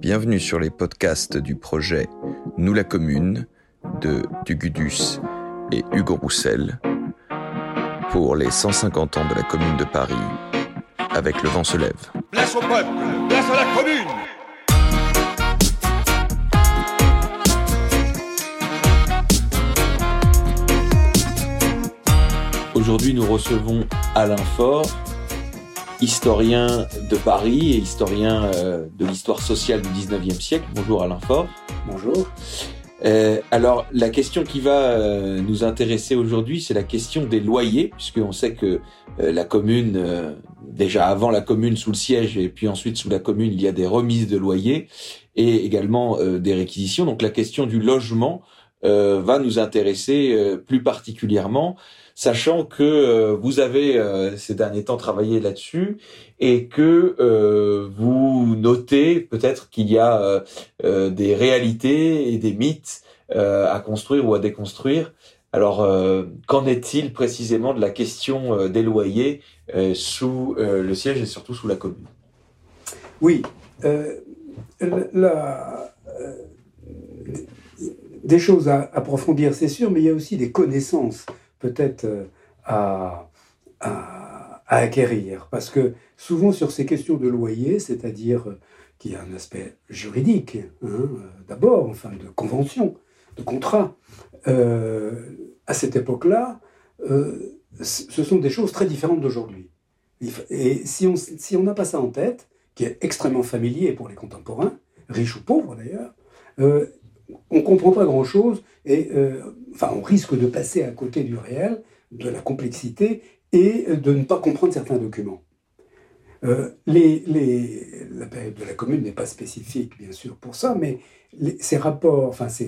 Bienvenue sur les podcasts du projet Nous la Commune de Dugudus et Hugo Roussel pour les 150 ans de la Commune de Paris avec Le Vent se lève. Place au peuple, place à la commune Aujourd'hui, nous recevons Alain Faure, historien de Paris et historien euh, de l'histoire sociale du 19e siècle. Bonjour Alain Faure. Bonjour. Euh, alors, la question qui va euh, nous intéresser aujourd'hui, c'est la question des loyers, puisqu'on sait que euh, la commune, euh, déjà avant la commune sous le siège, et puis ensuite sous la commune, il y a des remises de loyers et également des réquisitions. Donc la question du logement va nous intéresser plus particulièrement sachant que euh, vous avez euh, ces derniers temps travaillé là-dessus et que euh, vous notez peut-être qu'il y a des réalités et des mythes à construire ou à déconstruire. Alors, qu'en est-il précisément de la question des loyers sous le siège et surtout sous la commune? Oui, des choses à approfondir, c'est sûr, mais il y a aussi des connaissances peut-être euh, à, acquérir. Parce que souvent sur ces questions de loyer, c'est-à-dire euh, qu'il y a un aspect juridique, hein, euh, d'abord, enfin de convention, de contrat, à cette époque-là, ce sont des choses très différentes d'aujourd'hui. Et si on si n'a pas ça en tête, qui est extrêmement familier pour les contemporains, riches ou pauvres d'ailleurs, on comprend pas grand-chose et euh, on risque de passer à côté du réel, de la complexité et de ne pas comprendre certains documents. Euh, la période de la commune n'est pas spécifique, bien sûr, pour ça, mais ces, rapports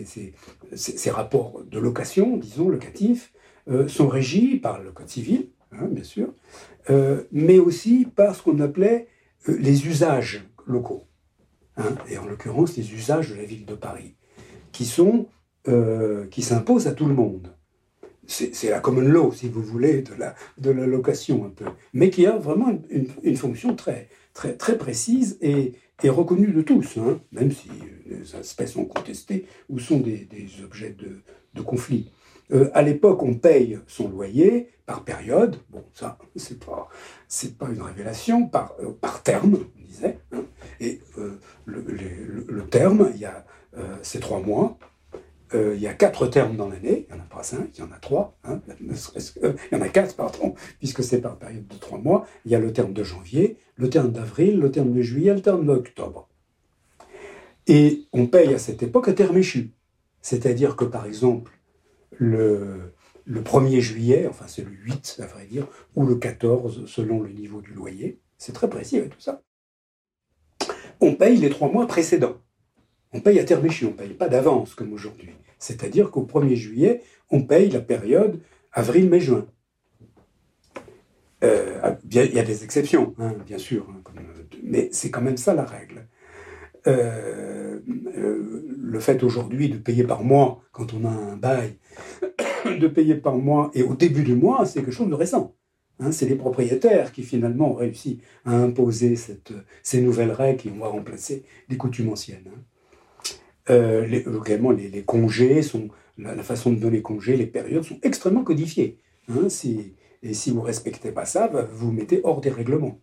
de location, disons locatifs, euh, sont régis par le code civil, hein, bien sûr, mais aussi par ce qu'on appelait les usages locaux, hein, et en l'occurrence les usages de la ville de Paris qui sont euh, qui s'imposent à tout le monde. C'est la common law, si vous voulez, de la, de la location un peu, mais qui a vraiment une, une, fonction très, très, très précise et, et reconnue de tous, hein, même si les aspects sont contestés ou sont des, des objets de, de conflit. Euh, à l'époque, on paye son loyer par période. Bon, ça, c'est pas, pas une révélation par, euh, par terme, on disait. Hein. Et euh, le, le, terme, il y a c'est trois mois. Euh, il y a quatre termes dans l'année, il n'y en a pas cinq, il y en a trois, hein, il y en a quatre, pardon, puisque c'est par période de trois mois. Il y a le terme de janvier, le terme d'avril, le terme de juillet, le terme d'octobre. Et on paye à cette époque à terme échu. C'est-à-dire que, par exemple, le, le 1er juillet, enfin c'est le 8 à vrai dire, ou le 14 selon le niveau du loyer, c'est très précis tout ça, on paye les trois mois précédents. On paye à terme échu, on ne paye pas d'avance comme aujourd'hui. C'est-à-dire qu'au 1er juillet, on paye la période avril, mai, juin. Euh, ah, il y a des exceptions, hein, bien sûr, hein, mais c'est quand même ça la règle. Euh, euh, le fait aujourd'hui de payer par mois, quand on a un bail, de payer par mois et au début du mois, c'est quelque chose de récent. Hein, c'est les propriétaires qui finalement ont réussi à imposer ces nouvelles règles qui ont remplacé les coutumes anciennes. Euh, les, également, les, congés, sont, la, façon de donner congés, les périodes sont extrêmement codifiées. Hein, si, et si vous ne respectez pas ça, bah, vous vous mettez hors des règlements.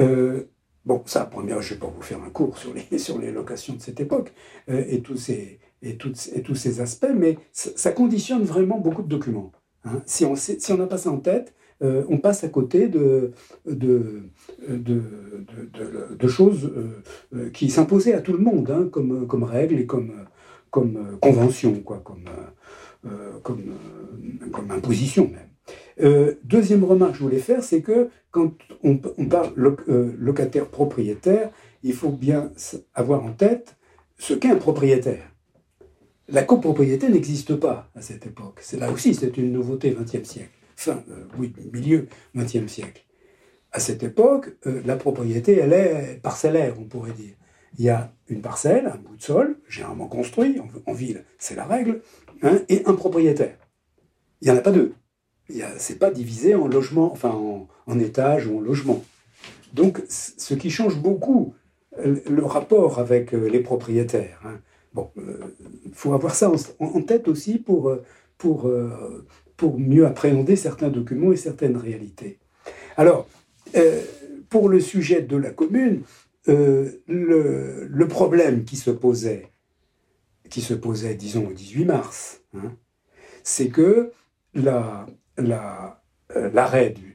Euh, bon, ça, première, je ne vais pas vous faire un cours sur les, sur les locations de cette époque euh, et, tous ces, et, et tous ces aspects, mais ça, conditionne vraiment beaucoup de documents. Hein. Si on n'a si on pas ça en tête, euh, on passe à côté de, choses euh, qui s'imposaient à tout le monde, hein, comme, comme règles et comme, comme convention, quoi, comme, euh, imposition même. deuxième remarque que je voulais faire, c'est que quand on, on parle locataire-propriétaire, il faut bien avoir en tête ce qu'est un propriétaire. La copropriété n'existe pas à cette époque. C'est là aussi, c'est une nouveauté 20e siècle fin, euh, oui, milieu XXe siècle. À cette époque, euh, la propriété, elle est parcellaire, on pourrait dire. Il y a une parcelle, un bout de sol, généralement construit, en, ville, c'est la règle, hein, et un propriétaire. Il n'y en a pas deux. Ce n'est pas divisé en logement, enfin en, étage ou en logement. Donc, ce qui change beaucoup le rapport avec les propriétaires. Hein. Bon, il faut avoir ça en, tête aussi pour, pour, pour mieux appréhender certains documents et certaines réalités. Alors, pour le sujet de la commune, le, le, problème qui se posait, qui se posait, disons, au 18 mars, hein, c'est que l'arrêt la,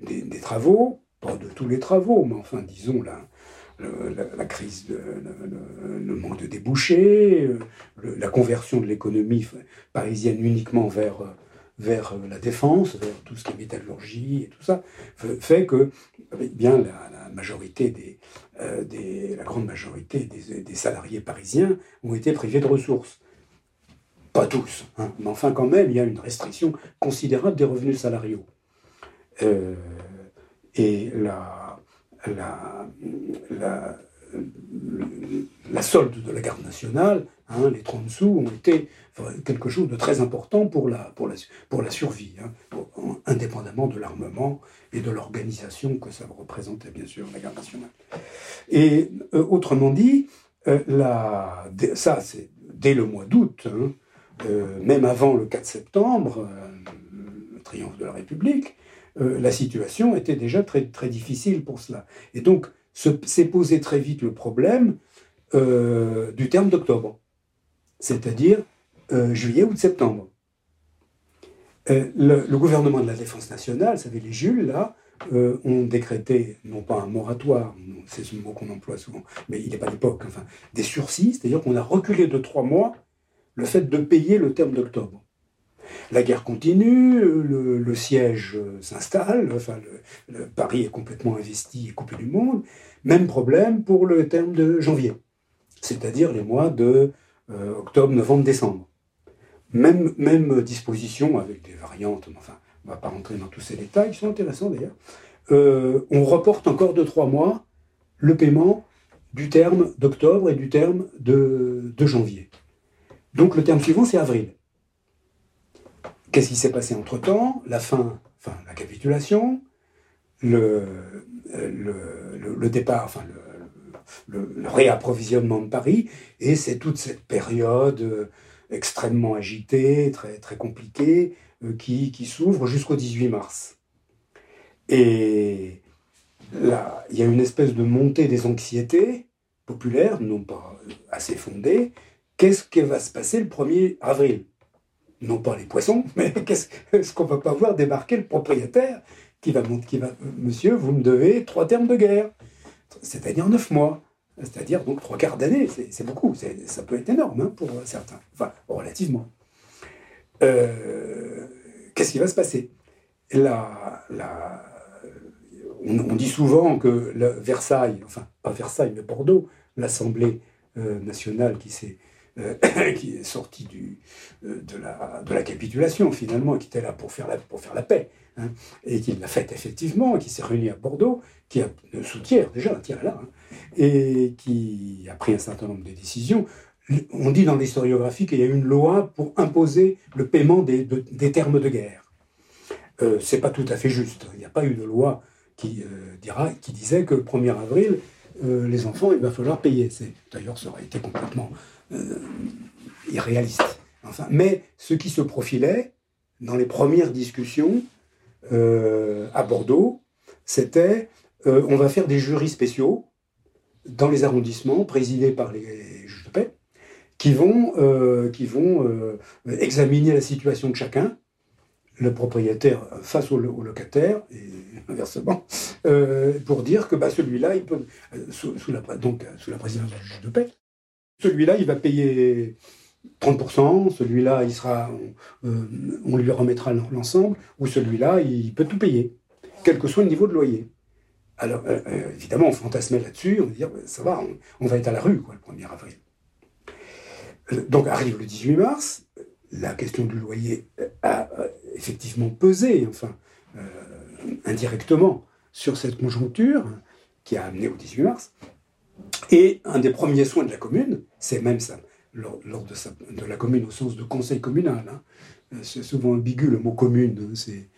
des, travaux, pas de tous les travaux, mais enfin, disons, la, la, crise, le, manque de débouchés, euh, la conversion de l'économie parisienne uniquement vers, vers la défense, vers tout ce qui est métallurgie et tout ça, fait que eh bien, la, des, euh, grande majorité des, salariés parisiens ont été privés de ressources. Pas tous, hein. mais enfin quand même, il y a une restriction considérable des revenus salariaux. Euh, et la, la, solde de la garde nationale, hein, les 30 sous, ont été quelque chose de très important pour la, pour la, pour la survie, hein, indépendamment de l'armement et de l'organisation que ça représentait, bien sûr, la garde nationale. Et euh, autrement dit, euh, la, ça, c'est dès le mois d'août, hein, euh, même avant le 4 septembre, euh, le triomphe de la République, euh, la situation était déjà très, très difficile pour cela. Et donc, s'est posé très vite le problème du terme d'octobre, c'est-à-dire juillet ou de septembre. Le, gouvernement de la Défense nationale, vous savez, les Jules, là, ont décrété, non pas un moratoire, c'est ce mot qu'on emploie souvent, mais il n'est pas l'époque, enfin, des sursis, c'est-à-dire qu'on a reculé de trois mois le fait de payer le terme d'octobre. La guerre continue, le, siège s'installe, enfin, Paris est complètement investi et coupé du monde. Même problème pour le terme de janvier, c'est-à-dire les mois de euh, octobre, novembre, décembre. Même, même disposition avec des variantes, enfin, on ne va pas rentrer dans tous ces détails, qui sont intéressants d'ailleurs. Euh, on reporte encore de trois mois le paiement du terme d'octobre et du terme de janvier. Donc le terme suivant, c'est avril. Qu'est-ce qui s'est passé entre-temps? La fin, enfin la capitulation, le, le, départ, enfin le, réapprovisionnement de Paris, et c'est toute cette période euh, extrêmement agitée, très, très compliquée, euh, qui, qui s'ouvre jusqu'au 18 mars. Et là, il y a une espèce de montée des anxiétés populaires, non pas assez fondées, qu'est-ce qui va se passer le 1er avril? Non pas les poissons, mais qu'est-ce qu'on va pas voir débarquer le propriétaire qui va, qui va Monsieur, vous me devez trois termes de guerre, c'est-à-dire neuf mois, c'est-à-dire donc trois quarts d'année, c'est beaucoup, ça peut être énorme hein, pour certains, enfin relativement. Euh, qu'est-ce qui va se passer? On, dit souvent que Versailles, enfin pas Versailles, mais Bordeaux, l'Assemblée euh, nationale qui s'est euh, qui est sorti du, euh, de, la, capitulation finalement, qui était là pour faire pour faire la paix, hein, et qui l'a fait effectivement, qui s'est réuni à Bordeaux, qui a sous tiers déjà, tiers là, hein, et qui a pris un certain nombre de décisions. On dit dans l'historiographie qu'il y a eu une loi pour imposer le paiement des, termes de guerre. Euh, c'est pas tout à fait juste. Il n'y a pas eu de loi qui, euh, dira, qui disait que le 1er avril, les enfants, il va falloir payer. D'ailleurs, ça aurait été complètement euh, irréaliste. Enfin, mais ce qui se profilait dans les premières discussions euh, à Bordeaux, c'était euh, on va faire des jurys spéciaux dans les arrondissements présidés par les juges de paix qui vont, qui vont examiner la situation de chacun, le propriétaire face au, locataire et inversement, pour dire que bah, celui-là, il peut, donc, sous la présidence du juge de paix, celui-là, il va payer 30%, celui-là, il sera, euh, on lui remettra l'ensemble, ou celui-là, il peut tout payer, quel que soit le niveau de loyer. Alors, euh, euh, évidemment, on fantasmait là-dessus, on va dire, ça va, on, va être à la rue, le 1er avril. Donc arrive le 18 mars, la question du loyer a effectivement pesé, enfin, indirectement, sur cette conjoncture qui a amené au 18 mars. Et un des premiers soins de la commune, c'est même ça, lors, de, la commune au sens de conseil communal. Hein. C'est souvent ambigu le mot commune. Hein. c'est,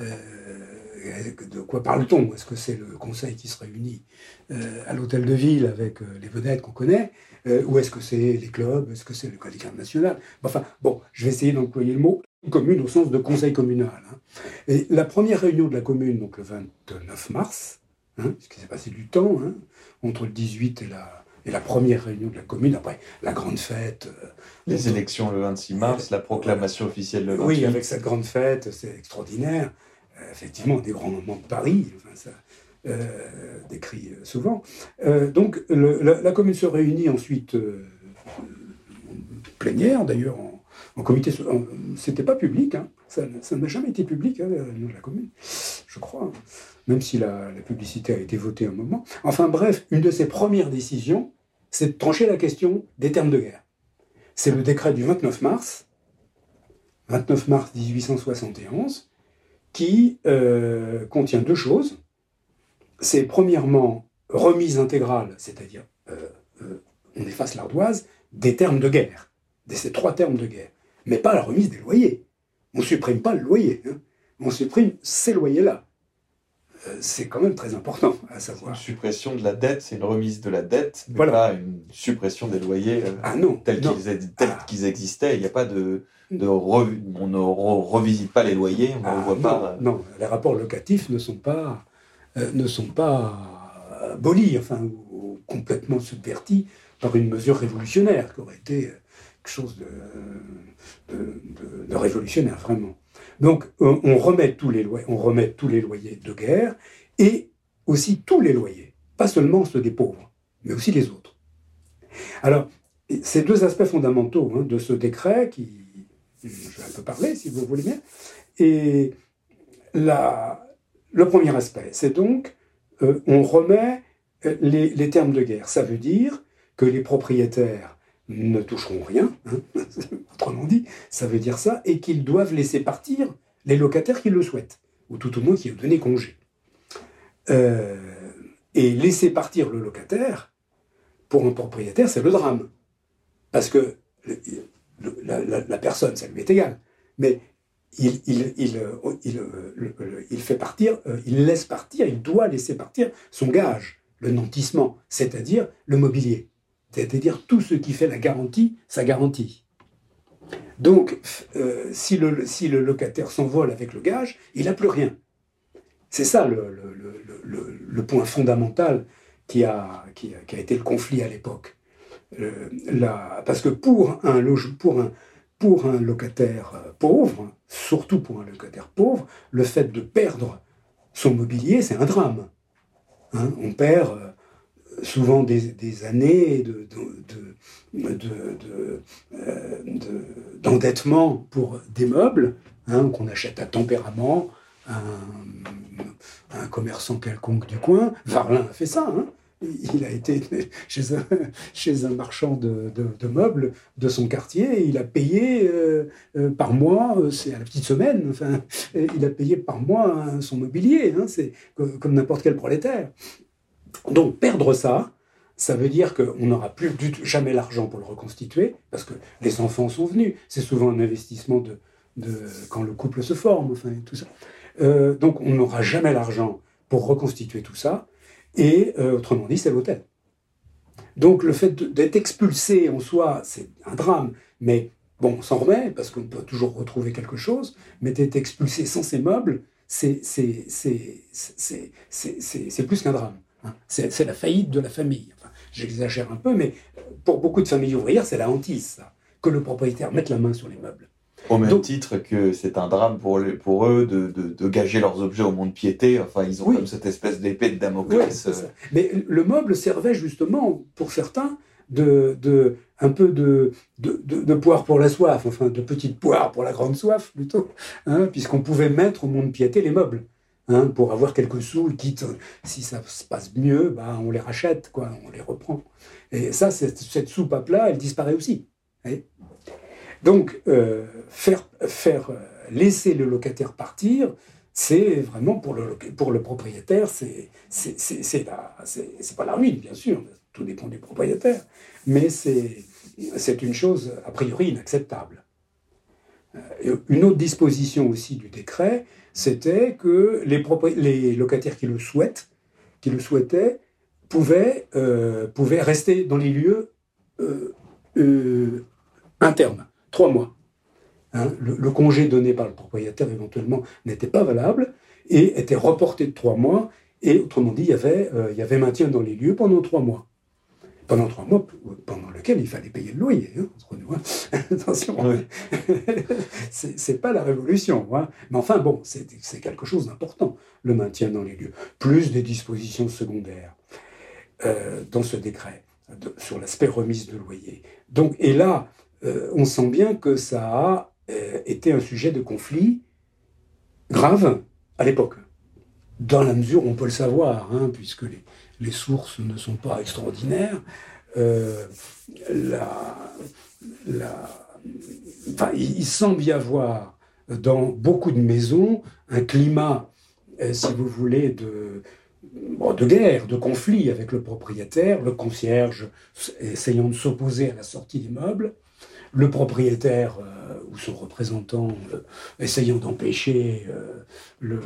euh, de quoi parle-t-on? Est-ce que c'est le conseil qui se réunit à l'hôtel de ville avec les vedettes qu'on connaît Ou est-ce que c'est les clubs Est-ce que c'est le syndicat national? Enfin, bon, je vais essayer d'employer le mot commune au sens de conseil communal. Hein. Et la première réunion de la commune, donc le 29 mars, hein, ce qui s'est passé du temps, entre le 18 et la, et la première réunion de la commune, après la grande fête. Euh, les élections le 26 mars, la proclamation officielle le 28. Oui, avec cette grande fête, c'est extraordinaire. Euh, effectivement, des grands moments de Paris, enfin, ça, euh, décrit souvent. donc la, commune se réunit ensuite plénière, d'ailleurs en, en comité. C'était pas public, hein. ça n'a jamais été public, hein, de la commune, je crois, même si la, publicité a été votée un moment. Enfin bref, une de ses premières décisions, c'est de trancher la question des termes de guerre. C'est le décret du 29 mars, 29 mars 1871, qui euh, contient deux choses. C'est premièrement remise intégrale, c'est-à-dire euh, euh, on efface l'ardoise, des termes de guerre, de ces trois termes de guerre mais pas la remise des loyers. On ne supprime pas le loyer, hein. on supprime ces loyers-là. Euh, c'est quand même très important à savoir. Une suppression de la dette, c'est une remise de la dette, mais pas une suppression des loyers euh, ah non, tels ah. qu'ils existaient. Il n'y a pas de, de on ne revisite pas les loyers, on ne ah, voit non, pas. Non, les rapports locatifs ne sont pas, euh, ne sont pas abolis, enfin, ou complètement subvertis par une mesure révolutionnaire qui aurait été quelque chose de de, révolutionnaire, vraiment. Donc, on, remet tous les loyers, on remet tous les loyers de guerre et aussi tous les loyers, pas seulement ceux des pauvres, mais aussi les autres. Alors, ces deux aspects fondamentaux hein, de ce décret, qui, je vais un peu parler si vous voulez bien, et le premier aspect, c'est donc, euh, on remet euh, les termes de guerre. Ça veut dire que les propriétaires ne toucheront rien, hein. autrement dit, ça veut dire ça, et qu'ils doivent laisser partir les locataires qui le souhaitent, ou tout au moins qui ont donné congé. Euh, et laisser partir le locataire, pour un propriétaire, c'est le drame. Parce que la, personne, ça lui est égal, mais il, il, fait partir, euh, il laisse partir, il doit laisser partir son gage, le nantissement, c'est-à-dire le mobilier c'est-à-dire tout ce qui fait la garantie, sa garantie. Donc, euh, si, le, locataire s'envole avec le gage, il n'a plus rien. C'est ça le, point fondamental qui a, été le conflit à l'époque. Euh, parce que pour un locataire euh, pauvre, surtout pour un locataire pauvre, le fait de perdre son mobilier, c'est un drame. Hein, on perd souvent des, années d'endettement de, pour des meubles hein, qu'on achète à tempérament un, un, commerçant quelconque du coin. Varlin a fait ça. Hein. Il a été chez un, marchand de, meubles de son quartier et il a payé euh, euh, par mois, euh, c'est à la petite semaine, enfin, il a payé par mois hein, son mobilier, c'est comme n'importe quel prolétaire. Donc perdre ça, ça veut dire qu'on n'aura plus du jamais l'argent pour le reconstituer, parce que les enfants sont venus. C'est souvent un investissement de, quand le couple se forme, enfin tout ça. Euh, donc on n'aura jamais l'argent pour reconstituer tout ça. Et euh, autrement dit, c'est l'hôtel. Donc le fait d'être expulsé en soi, c'est un drame, mais bon, on s'en remet parce qu'on peut toujours retrouver quelque chose. Mais d'être expulsé sans ses meubles, c'est plus qu'un drame. Hein. C'est la faillite de la famille. J'exagère un peu, mais pour beaucoup de familles ouvrières, c'est la hantise, ça, que le propriétaire mette la main sur les meubles. Au même titre que c'est un drame pour, pour eux de, de, gager leurs objets au monde piété. Enfin, ils ont comme cette espèce d'épée de Damoclès. Euh. mais le meuble servait justement, pour certains, de, de un peu de, poire pour la soif, enfin de petite poire pour la grande soif plutôt, hein, puisqu'on pouvait mettre au monde piété les meubles. Hein, pour avoir quelques sous, quitte, si ça se passe mieux, bah, on les rachète, quoi, on les reprend. Et ça, cette, cette soupape-là, elle disparaît aussi. Donc, euh, faire, laisser le locataire partir, c'est vraiment pour le, pour le propriétaire, c'est c'est pas la ruine, bien sûr, tout dépend du propriétaire, mais c'est une chose a priori inacceptable. Euh, une autre disposition aussi du décret, c'était que les, les, locataires qui le souhaitent, qui le souhaitaient, pouvaient, euh, rester dans les lieux euh, euh, internes, trois mois. Hein, le, congé donné par le propriétaire éventuellement n'était pas valable et était reporté de trois mois. Et autrement dit, il y avait, il y avait maintien dans les lieux pendant trois mois pendant trois mois pendant lequel il fallait payer le loyer, hein, entre nous. Hein. Attention, c'est pas la révolution. Hein. Mais enfin, bon, c'est quelque chose d'important, le maintien dans les lieux. Plus des dispositions secondaires euh, dans ce décret sur l'aspect remise de loyer. Donc, et là, euh, on sent bien que ça a euh, été un sujet de conflit grave à l'époque. Dans la mesure où on peut le savoir, puisque les, les sources ne sont pas extraordinaires. Euh, il semble y avoir dans beaucoup de maisons un climat, euh, si vous voulez, de, de guerre, de conflit avec le propriétaire, le concierge essayant de s'opposer à la sortie des meubles, le propriétaire euh, ou son représentant euh, essayant d'empêcher euh,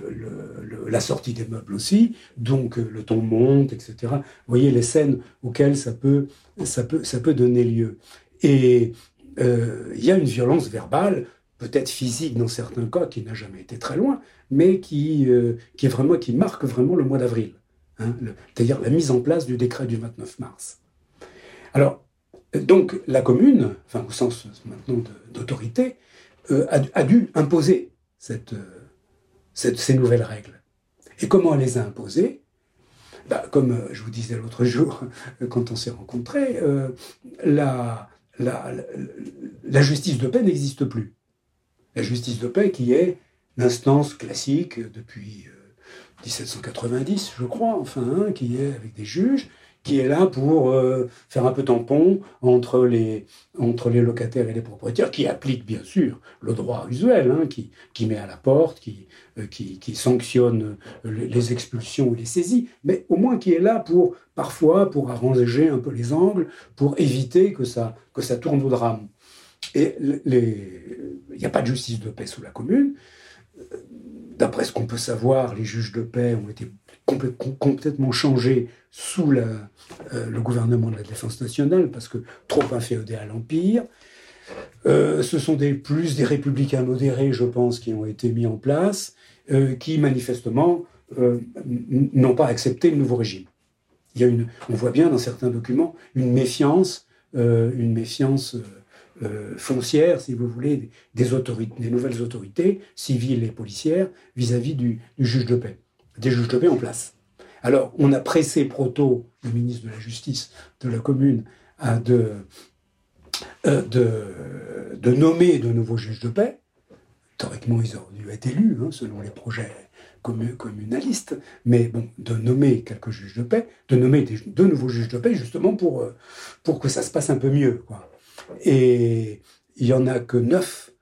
la sortie des meubles aussi, donc le ton monte, etc. Vous voyez les scènes auxquelles ça peut, ça peut, ça peut donner lieu. Et il y a une violence verbale, peut-être physique dans certains cas, qui n'a jamais été très loin, mais qui, est vraiment, qui marque vraiment le mois d'avril. Hein, c'est-à-dire la mise en place du décret du 29 mars. Alors, donc la commune, au sens maintenant d'autorité, euh, a, dû imposer cette, ces nouvelles règles. Et comment elle les a imposées? Bah, Comme euh, je vous disais l'autre jour, quand on s'est rencontrés, euh, la, justice de paix n'existe plus. La justice de paix qui est l'instance classique depuis 1790, je crois, enfin, hein, qui est avec des juges, qui est là pour euh, faire un peu tampon entre les, entre les locataires et les propriétaires, qui applique bien sûr le droit usuel, hein, qui, qui met à la porte, qui, euh, qui, qui, sanctionne les expulsions ou les saisies, mais au moins qui est là pour, parfois, pour arranger un peu les angles, pour éviter que ça, que ça tourne au drame. Et il n'y a pas de justice de paix sous la commune. D'après ce qu'on peut savoir, les juges de paix ont été complètement changés sous euh, le gouvernement de la Défense nationale, parce que trop inféodé à l'Empire. Euh, ce sont des, plus des républicains modérés, je pense, qui ont été mis en place, euh, qui manifestement n'ont pas accepté le nouveau régime. Il y a une, on voit bien dans certains documents une méfiance, une méfiance foncière, si vous voulez, des, nouvelles autorités civiles et policières vis-à-vis du juge de paix, des juges de paix en place. Alors, on a pressé Proto, le ministre de la Justice de la commune, de, euh, de, nommer de nouveaux juges de paix. Théoriquement, ils auraient dû être élus, hein, selon les projets communalistes, mais bon, de nommer quelques juges de paix, de nommer de nouveaux juges de paix, justement pour, euh, pour que ça se passe un peu mieux. Et il n'y en a que neuf,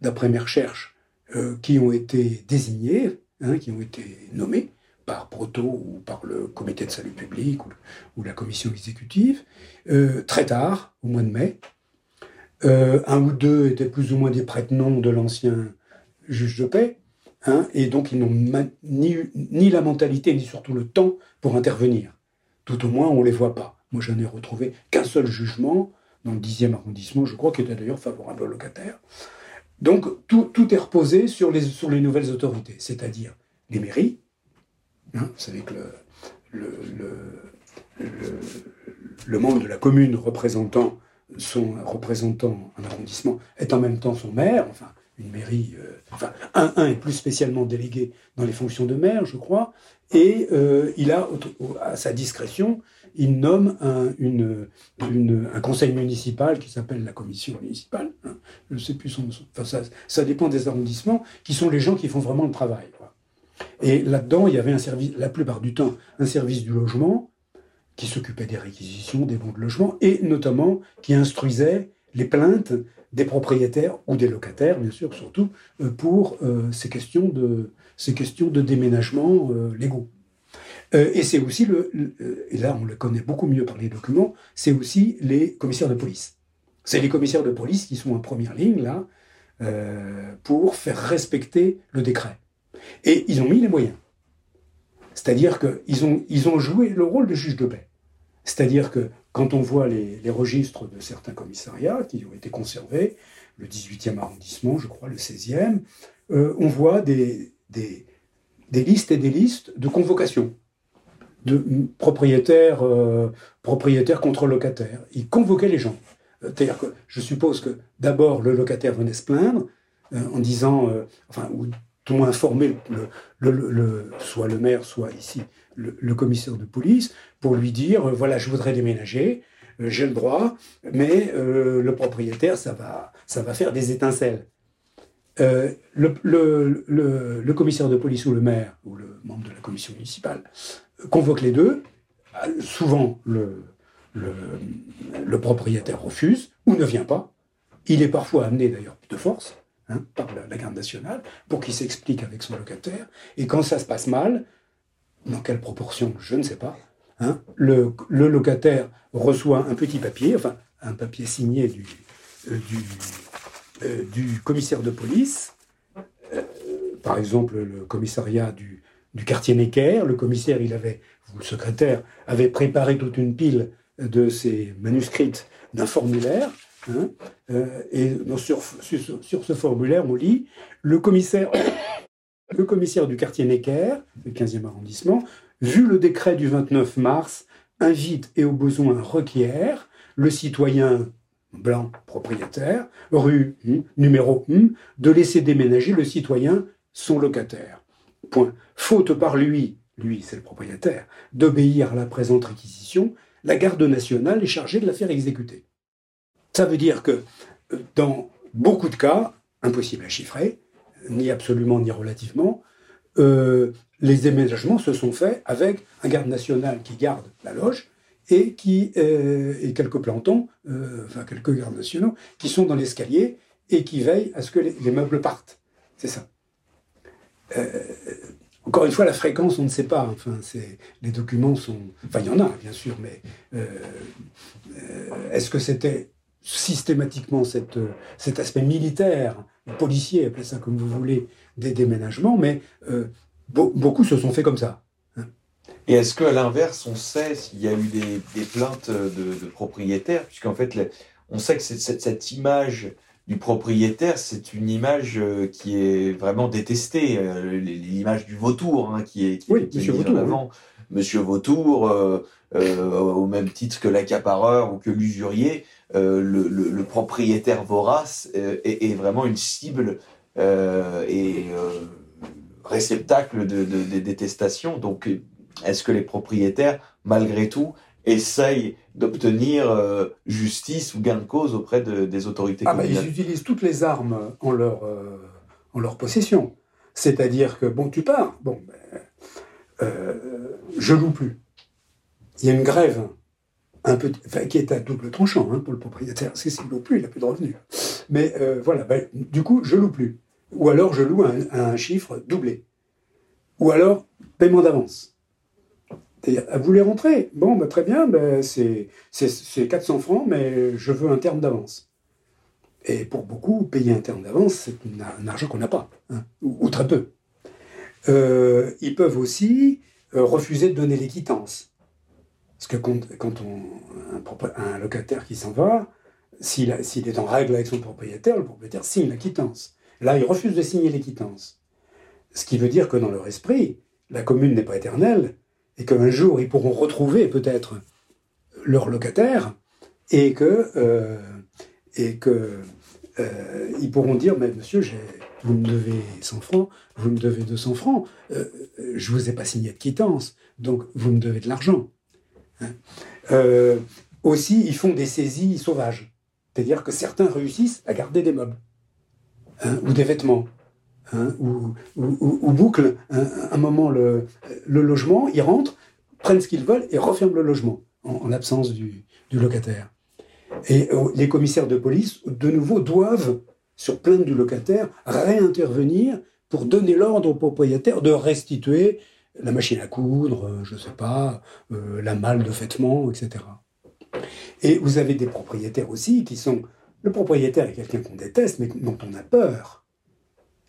d'après mes recherches, euh, qui ont été désignés, hein, qui ont été nommés par Proto ou par le comité de salut public ou, la commission exécutive, euh, très tard, au mois de mai. Euh, un ou deux étaient plus ou moins des prête-noms de l'ancien juge de paix, hein, et donc ils n'ont ni, la mentalité ni surtout le temps pour intervenir. Tout au moins, on ne les voit pas. Moi, je n'ai retrouvé qu'un seul jugement dans le 10e arrondissement, je crois, qui était d'ailleurs favorable aux locataires. Donc, tout, tout est reposé sur les, nouvelles autorités, c'est-à-dire les mairies, Hein, vous savez que le, le, membre de la commune représentant son représentant un arrondissement est en même temps son maire, enfin une mairie, euh, enfin un, un est plus spécialement délégué dans les fonctions de maire, je crois, et euh, il a à sa discrétion, il nomme un, conseil municipal qui s'appelle la commission municipale. Hein, je ne sais plus son, enfin ça, dépend des arrondissements, qui sont les gens qui font vraiment le travail. Et là-dedans, il y avait un service, la plupart du temps, un service du logement qui s'occupait des réquisitions, des bons de logement, et notamment qui instruisait les plaintes des propriétaires ou des locataires, bien sûr, surtout, euh, pour euh, ces, questions de, ces questions de déménagement euh, légaux. Et c'est aussi, le, et là on le connaît beaucoup mieux par les documents, c'est aussi les commissaires de police. C'est les commissaires de police qui sont en première ligne, là, pour faire respecter le décret. Et ils ont mis les moyens. C'est-à-dire qu'ils ont, ils ont joué le rôle de juge de paix. C'est-à-dire que quand on voit les, registres de certains commissariats qui ont été conservés, le 18e arrondissement, je crois, le 16e, euh, on voit des, des, listes et des listes de convocations de propriétaires, euh, contre locataires. Ils convoquaient les gens. Euh, que je suppose que d'abord le locataire venait se plaindre en disant, enfin, ou tout moins informer le, soit le maire, soit ici le, commissaire de police, pour lui dire, voilà, je voudrais déménager, j'ai le droit, mais le propriétaire, ça va, ça va faire des étincelles. Euh, le, commissaire de police ou le maire ou le membre de la commission municipale convoque les deux. Souvent, le, propriétaire refuse ou ne vient pas. Il est parfois amené d'ailleurs de force hein, par la, garde nationale pour qu'il s'explique avec son locataire. Et quand ça se passe mal, dans quelle proportion, je ne sais pas, hein, le, locataire reçoit un petit papier, enfin un papier signé du, euh, euh, commissaire de police, euh, par exemple le commissariat du, quartier Necker, le commissaire, il avait, ou le secrétaire, avait préparé toute une pile de ces manuscrits d'un formulaire. Hein, euh, et sur, ce formulaire, on lit le commissaire, le commissaire du quartier Necker, le 15e arrondissement, vu le décret du 29 mars, invite et au besoin requiert le citoyen blanc propriétaire, rue hmm, numéro hmm, de laisser déménager le citoyen son locataire. Point. Faute par lui, lui c'est le propriétaire, d'obéir à la présente réquisition, la garde nationale est chargée de la faire exécuter. Ça veut dire que euh, dans beaucoup de cas, impossible à chiffrer, ni absolument ni relativement, euh, les déménagements se sont faits avec un garde national qui garde la loge et, euh, quelques plantons, enfin quelques gardes nationaux, qui sont dans l'escalier et qui veillent à ce que les, meubles partent. C'est ça. Euh, encore une fois, la fréquence, on ne sait pas. Enfin, les documents sont. Enfin, il y en a, bien sûr, mais est-ce que c'était systématiquement cet aspect militaire, policier, appelez ça comme vous voulez, des déménagements, mais beaucoup se sont faits comme ça. Et est-ce qu'à l'inverse, on sait s'il y a eu des, plaintes de, propriétaires? Puisqu'en fait, on sait que cette, cette, image du propriétaire, c'est une image euh, qui est vraiment détestée. Euh, l'image du vautour, hein, qui est, qui, oui, Monsieur Vautour, avant. Monsieur Vautour, euh, au même titre que l'accapareur ou que l'usurier, le, propriétaire vorace est, vraiment une cible et réceptacle de, de, de détestation. Donc, est-ce que les propriétaires, malgré tout, essayent d'obtenir euh, justice ou gain de cause auprès des autorités ah bah, Ils utilisent toutes les armes en leur, euh, en leur possession. C'est-à-dire que, bon, tu pars, bon, ben, euh, je loue plus. Il y a une grève un peu, qui est à double tranchant hein, pour le propriétaire, parce que s'il loue plus, il n'a plus de revenus. Mais voilà, ben, du coup, je loue plus. Ou alors, je loue un, un chiffre doublé. Ou alors, paiement d'avance. Vous voulez rentrer Bon, bah, très bien, bah, c'est 400 francs, mais je veux un terme d'avance. Et pour beaucoup, payer un terme d'avance, c'est un argent qu'on n'a pas, hein, ou, très peu. Euh, ils peuvent aussi euh, refuser de donner les quittances. Parce que quand, on, un, locataire qui s'en va, s'il est en règle avec son propriétaire, le propriétaire signe la quittance. Là, il refuse de signer les quittances. Ce qui veut dire que dans leur esprit, la commune n'est pas éternelle, et qu'un jour ils pourront retrouver peut-être leur locataire et que euh, et que euh, ils pourront dire mais monsieur vous me devez 100 francs vous me devez 200 francs euh, je vous ai pas signé de quittance donc vous me devez de l'argent hein. aussi ils font des saisies sauvages c'est-à-dire que certains réussissent à garder des meubles hein, ou des vêtements Hein, ou, boucle un, moment le, logement, ils rentrent, prennent ce qu'ils veulent et referment le logement en, l'absence du, locataire. Et euh, les commissaires de police, de nouveau, doivent, sur plainte du locataire, réintervenir pour donner l'ordre au propriétaire de restituer la machine à coudre, euh, je ne sais pas, euh, la malle de vêtements, etc. Et vous avez des propriétaires aussi qui sont... Le propriétaire est quelqu'un qu'on déteste, mais dont on a peur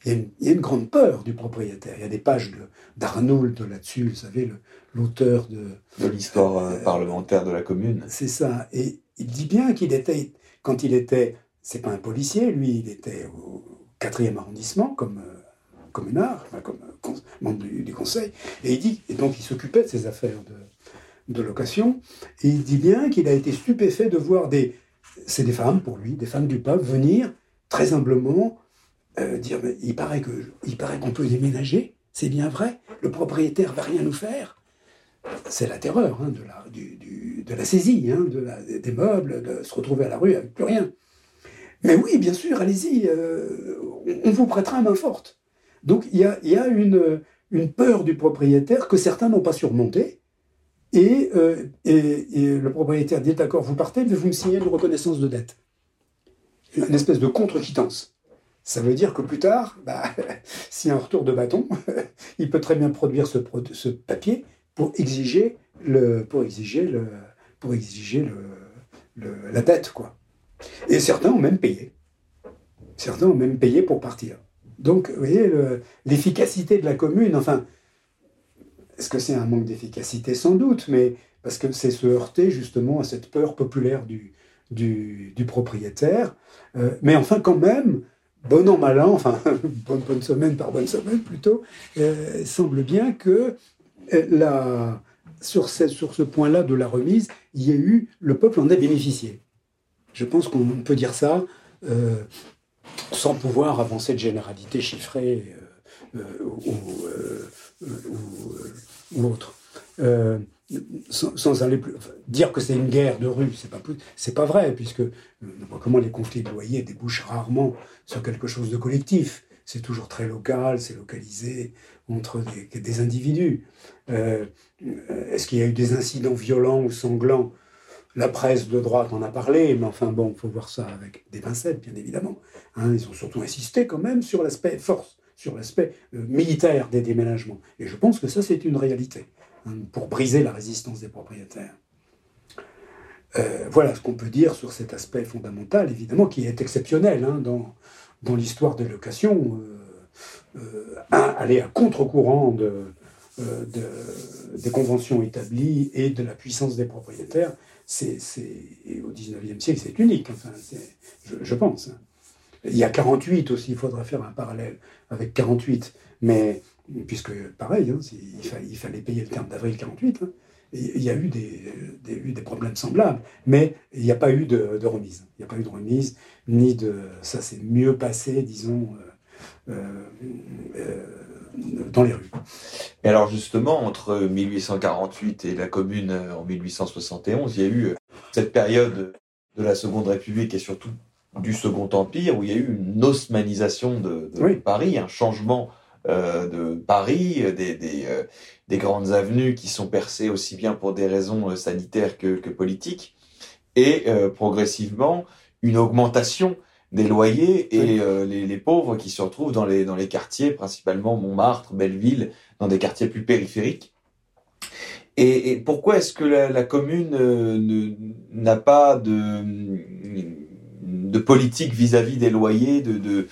il y, a une, grande peur du propriétaire. Il y a des pages d'Arnould là-dessus, vous savez, l'auteur de... De l'histoire euh, parlementaire de la commune. C'est ça. Et il dit bien qu'il était, quand il était, c'est pas un policier, lui, il était au quatrième arrondissement comme euh, communard, comme euh, membre du, conseil, et il dit, et donc il s'occupait de ces affaires de, de location, et il dit bien qu'il a été stupéfait de voir des, c'est des femmes pour lui, des femmes du peuple venir très humblement euh, dire mais il paraît qu'on peut déménager, c'est bien vrai, le propriétaire va rien nous faire. C'est la terreur hein, de, la, saisie hein, des meubles, de se retrouver à la rue avec plus rien. Mais oui, bien sûr, allez-y, euh, on, vous prêtera main forte. Donc il y a, une, peur du propriétaire que certains n'ont pas surmontée. Et, euh, et, et, le propriétaire dit d'accord, vous partez, mais vous me signez une reconnaissance de dette. Une espèce de contre-quittance. Ça veut dire que plus tard, bah, s'il y a un retour de bâton, il peut très bien produire ce, papier pour exiger, le, pour exiger, le, pour exiger le, la dette. Quoi. Et certains ont même payé. Certains ont même payé pour partir. Donc, vous voyez, l'efficacité de la commune, enfin, est-ce que c'est un manque d'efficacité? Sans doute, mais parce que c'est se heurter justement à cette peur populaire du, du, du propriétaire. Euh, mais enfin, quand même, bon an, mal an, enfin, bonne, bonne semaine par bonne semaine plutôt, euh, semble bien que euh, la, sur ce, sur ce point-là de la remise, il y a eu, le peuple en a bénéficié. Je pense qu'on peut dire ça euh, sans pouvoir avancer de généralité chiffrée ou, ou, autre sans, aller plus, dire que c'est une guerre de rue, c'est pas c'est pas vrai puisque euh, comment les conflits de loyer débouchent rarement sur quelque chose de collectif. C'est toujours très local, c'est localisé entre des, individus. Euh, est-ce qu'il y a eu des incidents violents ou sanglants? La presse de droite en a parlé, mais enfin bon, faut voir ça avec des pincettes, bien évidemment. Hein, ils ont surtout insisté quand même sur l'aspect force, sur l'aspect euh, militaire des déménagements. Et je pense que ça, c'est une réalité. Pour briser la résistance des propriétaires. Euh, voilà ce qu'on peut dire sur cet aspect fondamental, évidemment, qui est exceptionnel hein, dans, dans l'histoire des locations. Euh, euh, aller à contre-courant de, des conventions établies et de la puissance des propriétaires, c'est, au XIXe siècle, c'est unique, enfin, je, pense. Il y a 48 aussi, il faudra faire un parallèle avec 48, mais puisque pareil, hein, il, fallait, payer le terme d'avril 48. Hein, il y a eu des, des, problèmes semblables, mais il n'y a pas eu de, remise. Il n'y a pas eu de remise, ni de. Ça s'est mieux passé, disons, euh, euh, euh, dans les rues. Et alors, justement, entre 1848 et la Commune en 1871, il y a eu cette période de la Seconde République et surtout du Second Empire où il y a eu une osmanisation de, Paris, un changement euh, de Paris, euh, des, des, euh, des, grandes avenues qui sont percées aussi bien pour des raisons sanitaires que, que politiques, et progressivement une augmentation des loyers et les, les, pauvres qui se retrouvent dans les, dans les quartiers, principalement Montmartre, Belleville, dans des quartiers plus périphériques. Et, et pourquoi est-ce que la, la commune n'a pas de, de politique vis-à-vis -vis des loyers, de, de,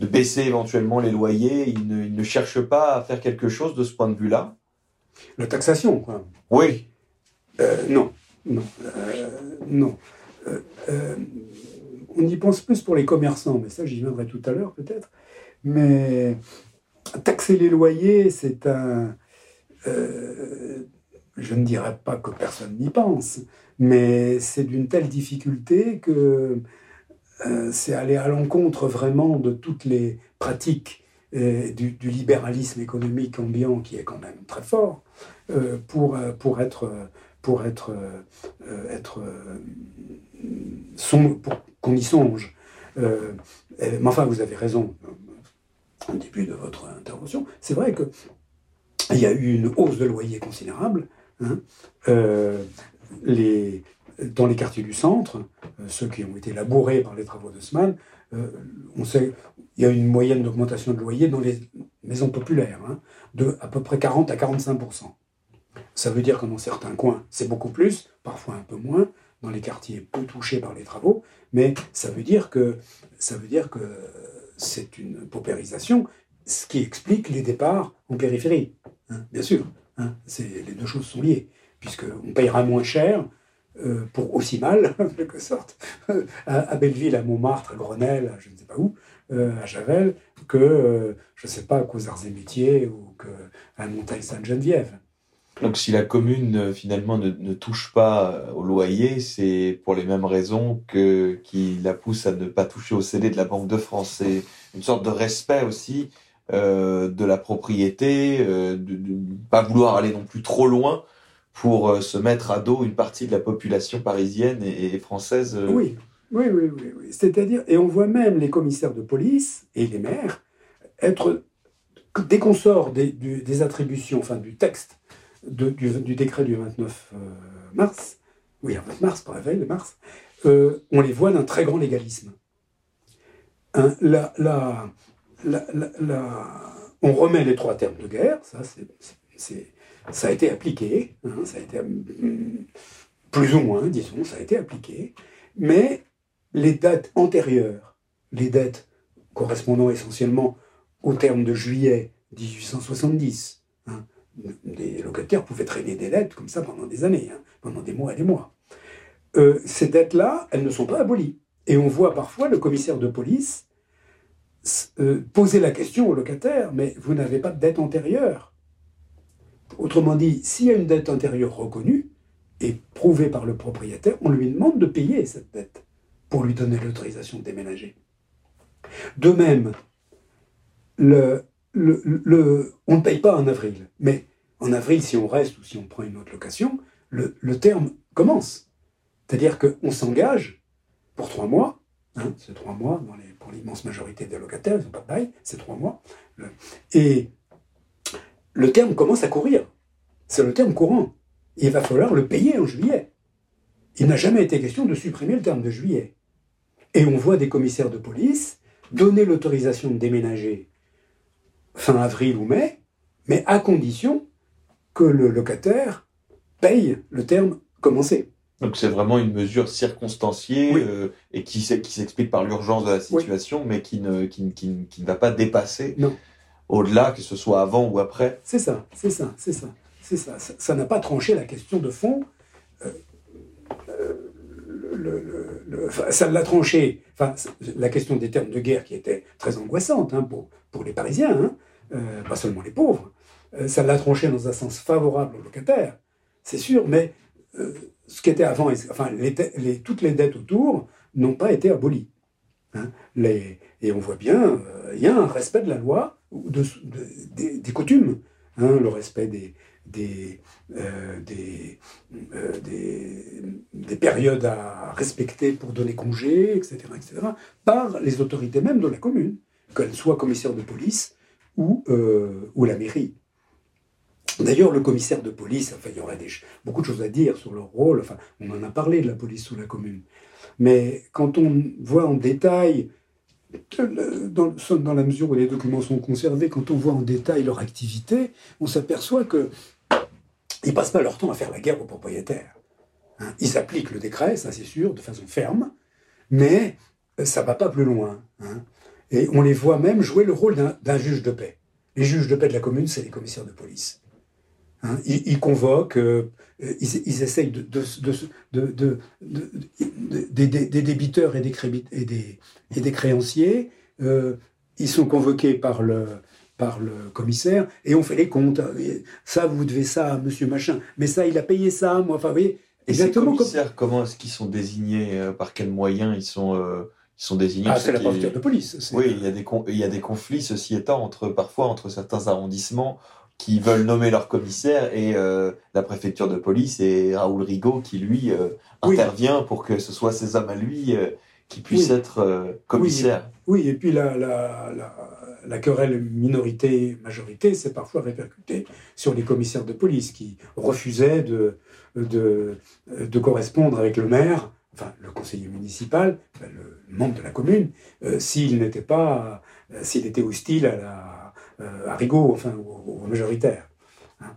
de baisser éventuellement les loyers. Ils ne, ne, cherchent pas à faire quelque chose de ce point de vue-là. La taxation, quoi. Oui. Euh, non, non, euh, non. Euh, on y pense plus pour les commerçants, mais ça j'y viendrai tout à l'heure peut-être. Mais taxer les loyers, c'est un... je ne dirais pas que personne n'y pense, mais c'est d'une telle difficulté que euh, c'est aller à l'encontre vraiment de toutes les pratiques euh, du, libéralisme économique ambiant qui est quand même très fort euh, pour, pour être pour être, être pour qu'on y songe. mais enfin, vous avez raison au début de votre intervention. C'est vrai que il y a eu une hausse de loyer considérable. Hein. les, dans les quartiers du centre, euh, ceux qui ont été labourés par les travaux d'Haussmann, euh, on sait il y a une moyenne d'augmentation de loyer dans les maisons populaires, hein, de à peu près 40 à 45% Ça veut dire que dans certains coins, c'est beaucoup plus, parfois un peu moins, dans les quartiers peu touchés par les travaux, mais ça veut dire que ça veut dire que c'est une paupérisation, ce qui explique les départs en périphérie. Hein, bien sûr, hein, les deux choses sont liées, puisqu'on payera moins cher euh, pour aussi mal, en quelque sorte, à, Belleville, à Montmartre, à Grenelle, je ne sais pas où, euh, à Javel, que, euh, je ne sais pas, qu'aux Arts et Métiers ou qu'à Montagne-Sainte-Geneviève. Donc si la commune finalement ne, ne touche pas au loyer, c'est pour les mêmes raisons que qui la pousse à ne pas toucher au CD de la Banque de France. C'est une sorte de respect aussi de la propriété, de ne pas vouloir aller non plus trop loin pour euh, se mettre à dos une partie de la population parisienne et, française. Euh. Oui, oui, oui, oui. oui. C'est-à-dire, et on voit même les commissaires de police et les maires être, dès qu'on sort des, des, attributions, enfin du texte de, du, décret du 29 euh, mars, oui, 29 mars, par la veille de mars, on les voit d'un très grand légalisme. Hein, on remet les trois termes de guerre, ça c'est ça a été appliqué, hein, a été mm, plus ou moins, disons, ça a été appliqué, mais les dates antérieures, les dates correspondant essentiellement au terme de juillet 1870, hein, les locataires pouvaient traîner des dettes comme ça pendant des années, hein, pendant des mois et des mois. Euh, ces dettes-là, elles ne sont pas abolies. Et on voit parfois le commissaire de police euh, poser la question au locataire, mais vous n'avez pas de dette antérieure Autrement dit, s'il y a une dette antérieure reconnue et prouvée par le propriétaire, on lui demande de payer cette dette pour lui donner l'autorisation de déménager. De même, on ne paye pas en avril, mais en avril, si on reste ou si on prend une autre location, le, terme commence. C'est-à-dire qu'on s'engage pour trois mois, hein, c'est trois mois pour l'immense majorité des locataires, ils n'ont pas de bail, c'est trois mois, et le terme commence à courir. C'est le terme courant. Il va falloir le payer en juillet. Il n'a jamais été question de supprimer le terme de juillet. Et on voit des commissaires de police donner l'autorisation de déménager fin avril ou mai, mais à condition que le locataire paye le terme commencé. Donc c'est vraiment une mesure circonstanciée euh, et qui, qui s'explique par l'urgence de la situation, mais qui ne, qui, qui, qui ne va pas dépasser non au-delà, que ce soit avant ou après. C'est ça, c'est ça, c'est ça, c'est ça. Ça n'a pas tranché la question de fond. Euh, le, ça l'a tranché. Enfin, la question des termes de guerre qui était très angoissante hein, pour, pour les Parisiens, hein, euh, pas seulement les pauvres. Euh, ça l'a tranché dans un sens favorable aux locataires, c'est sûr, mais ce qui était avant, enfin, toutes les dettes autour n'ont pas été abolies. Hein. Et on voit bien, il y a un respect de la loi de, des, coutumes, hein, le respect des, euh, euh, des, des, périodes à respecter pour donner congé, etc., etc., par les autorités même de la commune, qu'elles soient commissaires de police ou, euh, ou la mairie. D'ailleurs, le commissaire de police, enfin, il y aurait des, beaucoup de choses à dire sur leur rôle, enfin, on en a parlé de la police sous la commune. Mais quand on voit en détail dans, dans, la mesure où les documents sont conservés, quand on voit en détail leur activité, on s'aperçoit que ils passent pas leur temps à faire la guerre aux propriétaires. Hein. ils appliquent le décret, ça c'est sûr, de façon ferme, mais ça va pas plus loin. Hein. et on les voit même jouer le rôle d'un juge de paix. Les juges de paix de la commune, c'est les commissaires de police. Hein. ils, convoquent, euh, ils, essayent de, de, des, débiteurs et des, et des, et des créanciers. Euh, ils sont convoqués par le, par le commissaire et on fait les comptes. Ça, vous devez ça à monsieur machin. Mais ça, il a payé ça, moi. Enfin, vous voyez, exactement. commissaires, comment est-ce qu'ils sont désignés euh, Par quels moyens ils sont, ils sont désignés? Ah, c'est la préfecture de police. Oui, il y, a des il y a des conflits, ceci étant, entre, parfois entre certains arrondissements qui veulent nommer leur commissaire et euh, la préfecture de police et Raoul Rigaud qui lui euh, intervient pour que ce soit ces hommes à lui euh, qui puissent être commissaires. Oui. et puis la, la, la, la querelle minorité-majorité s'est parfois répercutée sur les commissaires de police qui refusaient de, de, de correspondre avec le maire, enfin le conseiller municipal, le membre de la commune, s'il n'était pas, s'il était hostile à la euh, à Rigaud, enfin, au, majoritaire. Hein.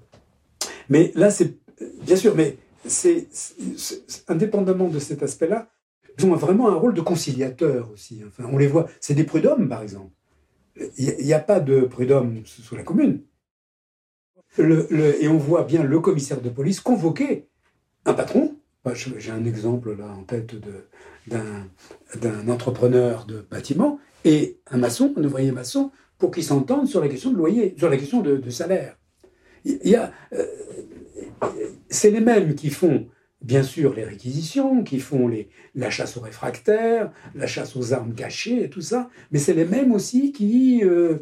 Mais là, c'est bien sûr, mais c'est, indépendamment de cet aspect-là, ils ont vraiment un rôle de conciliateur aussi. Enfin, on les voit, c'est des prud'hommes, par exemple. Il n'y a, pas de prud'hommes sous la commune. et on voit bien le commissaire de police convoquer un patron. J'ai un exemple là en tête d'un entrepreneur de bâtiment et un maçon, un ouvrier maçon, pour qu'ils s'entendent sur la question de loyer, sur la question de, salaire. Il y a, euh, c'est les mêmes qui font bien sûr les réquisitions, qui font la chasse aux réfractaires, la chasse aux armes cachées et tout ça, mais c'est les mêmes aussi qui, euh,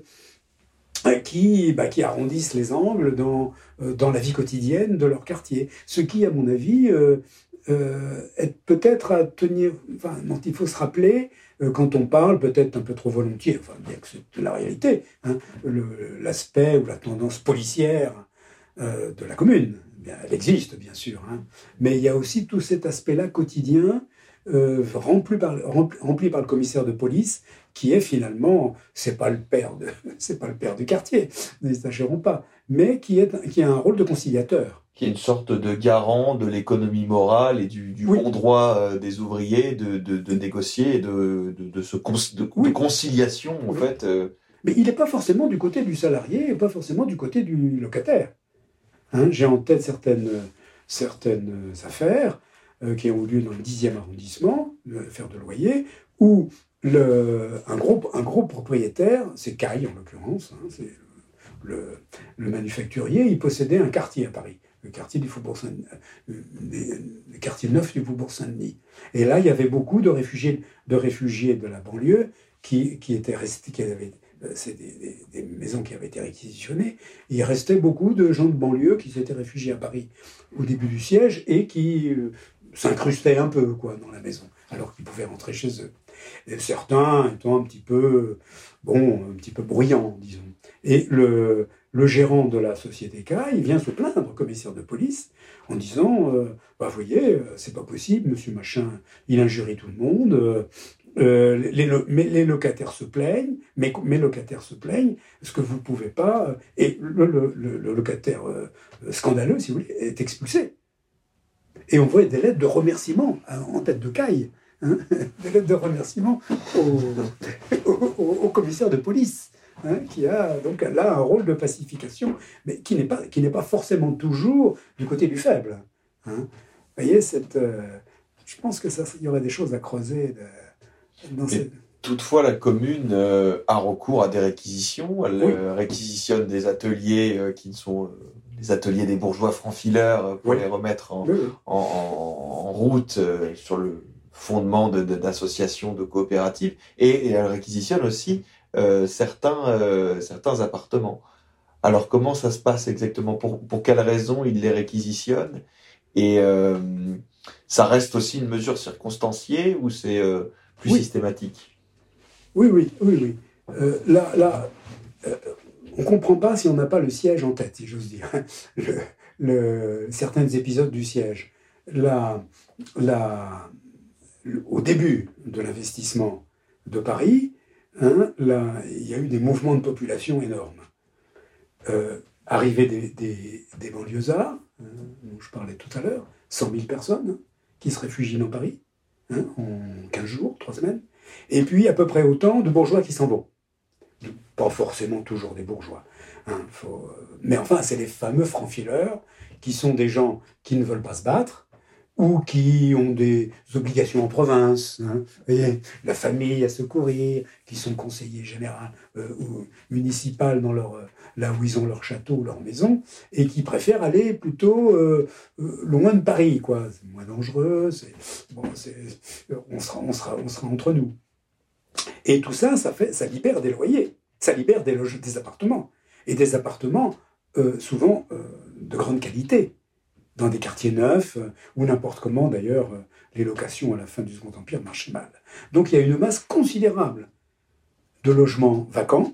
qui, bah, qui arrondissent les angles dans, euh, dans la vie quotidienne de leur quartier. Ce qui, à mon avis, est peut-être à tenir, enfin, dont il faut se rappeler quand on parle peut-être un peu trop volontiers, enfin, bien que c'est la réalité, hein, l'aspect ou la tendance policière de la commune elle existe bien sûr, hein. mais il y a aussi tout cet aspect-là quotidien euh, rempli, par, le commissaire de police, qui est finalement, c'est pas le père de, c'est pas le père du quartier, n'exagérons pas, mais qui est, qui a un rôle de conciliateur. Qui est une sorte de garant de l'économie morale et du, du bon droit euh, des ouvriers de, de, de négocier, de, de, de, ce conciliation en fait. Euh. Mais il n'est pas forcément du côté du salarié, et pas forcément du côté du locataire. Hein, j'ai en tête certaines, certaines affaires euh, qui ont eu lieu dans le 10e arrondissement, l'affaire de loyer, où le, un, gros, un gros propriétaire, c'est Caille en l'occurrence, hein, c'est le, manufacturier, il possédait un quartier à Paris, le quartier du Faubourg Saint-Denis, euh, le quartier neuf du Faubourg Saint-Denis. Et là, il y avait beaucoup de réfugiés de, la banlieue qui, qui étaient restés, qui avaient euh, c'est des, maisons qui avaient été réquisitionnées. il restait beaucoup de gens de banlieue qui s'étaient réfugiés à Paris au début du siège et qui euh, s'incrustaient un peu quoi dans la maison, alors qu'ils pouvaient rentrer chez eux. Certains étant un petit peu, bon, un petit peu bruyants, disons. Et le, le gérant de la société K, vient se plaindre au commissaire de police en disant, euh, bah, vous voyez, c'est pas possible, monsieur machin, il injurie tout le monde, euh, les, locataires se plaignent, mes locataires se plaignent, ce que vous pouvez pas, euh, et le, locataire euh, scandaleux, si vous voulez, est expulsé. Et on voit des lettres de remerciement hein, en tête de caille, hein, des lettres de remerciement au, commissaire de police, hein, qui a donc là un rôle de pacification, mais qui n'est pas, qui n'est pas forcément toujours du côté du faible. Vous voyez, cette, je pense que ça, il y aurait des choses à creuser. De, toutefois, la commune euh, a recours à des réquisitions. Elle euh, réquisitionne des ateliers euh, qui sont les ateliers des bourgeois francs-fileurs pour les remettre en, en, route sur le fondement d'associations, de, coopératives. Et, elle réquisitionne aussi certains, certains appartements. Alors comment ça se passe exactement? Pour, pour quelles raisons il les réquisitionne Et ça reste aussi une mesure circonstanciée ou c'est plus systématique? Oui, oui, oui, oui. Euh, là, là euh, on ne comprend pas si on n'a pas le siège en tête, si j'ose dire. Le, certains épisodes du siège. Au début de l'investissement de Paris, hein, là, il y a eu des mouvements de population énormes. Euh, arrivée des, des, des banlieusards, hein, dont je parlais tout à l'heure, 100 000 personnes qui se réfugient dans Paris. Hein, en 15 jours, 3 semaines, et puis à peu près autant de bourgeois qui s'en vont. Pas forcément toujours des bourgeois. Faut... Mais enfin, c'est les fameux francs-fileurs, qui sont des gens qui ne veulent pas se battre, ou qui ont des obligations en province, hein. la famille à secourir, qui sont conseillers généraux euh, ou municipaux dans leur, euh, là où ils ont leur château ou leur maison, et qui préfèrent aller plutôt euh, loin de Paris, quoi. C'est moins dangereux, bon, on, sera, on, sera, on sera entre nous. Et tout ça, ça, fait, ça libère des loyers, ça libère des, des appartements, et des appartements souvent de grande qualité dans des quartiers neufs, euh, ou n'importe comment d'ailleurs, euh, les locations à la fin du Second Empire marchaient mal. Donc il y a une masse considérable de logements vacants,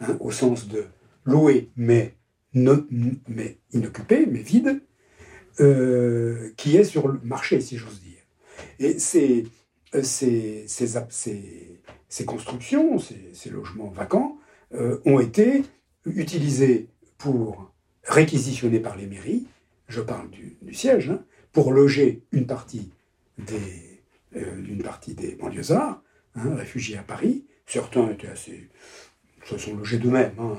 hein, au sens de loués mais, inoccupés, mais vides, euh, qui est sur le marché, si j'ose dire. Et ces, constructions, ces, logements vacants, ont été utilisés pour réquisitionner par les mairies je parle du, siège, hein, pour loger une partie des, euh, banlieusards, hein, réfugiés à Paris. Certains étaient assez se sont logés d'eux-mêmes. Hein.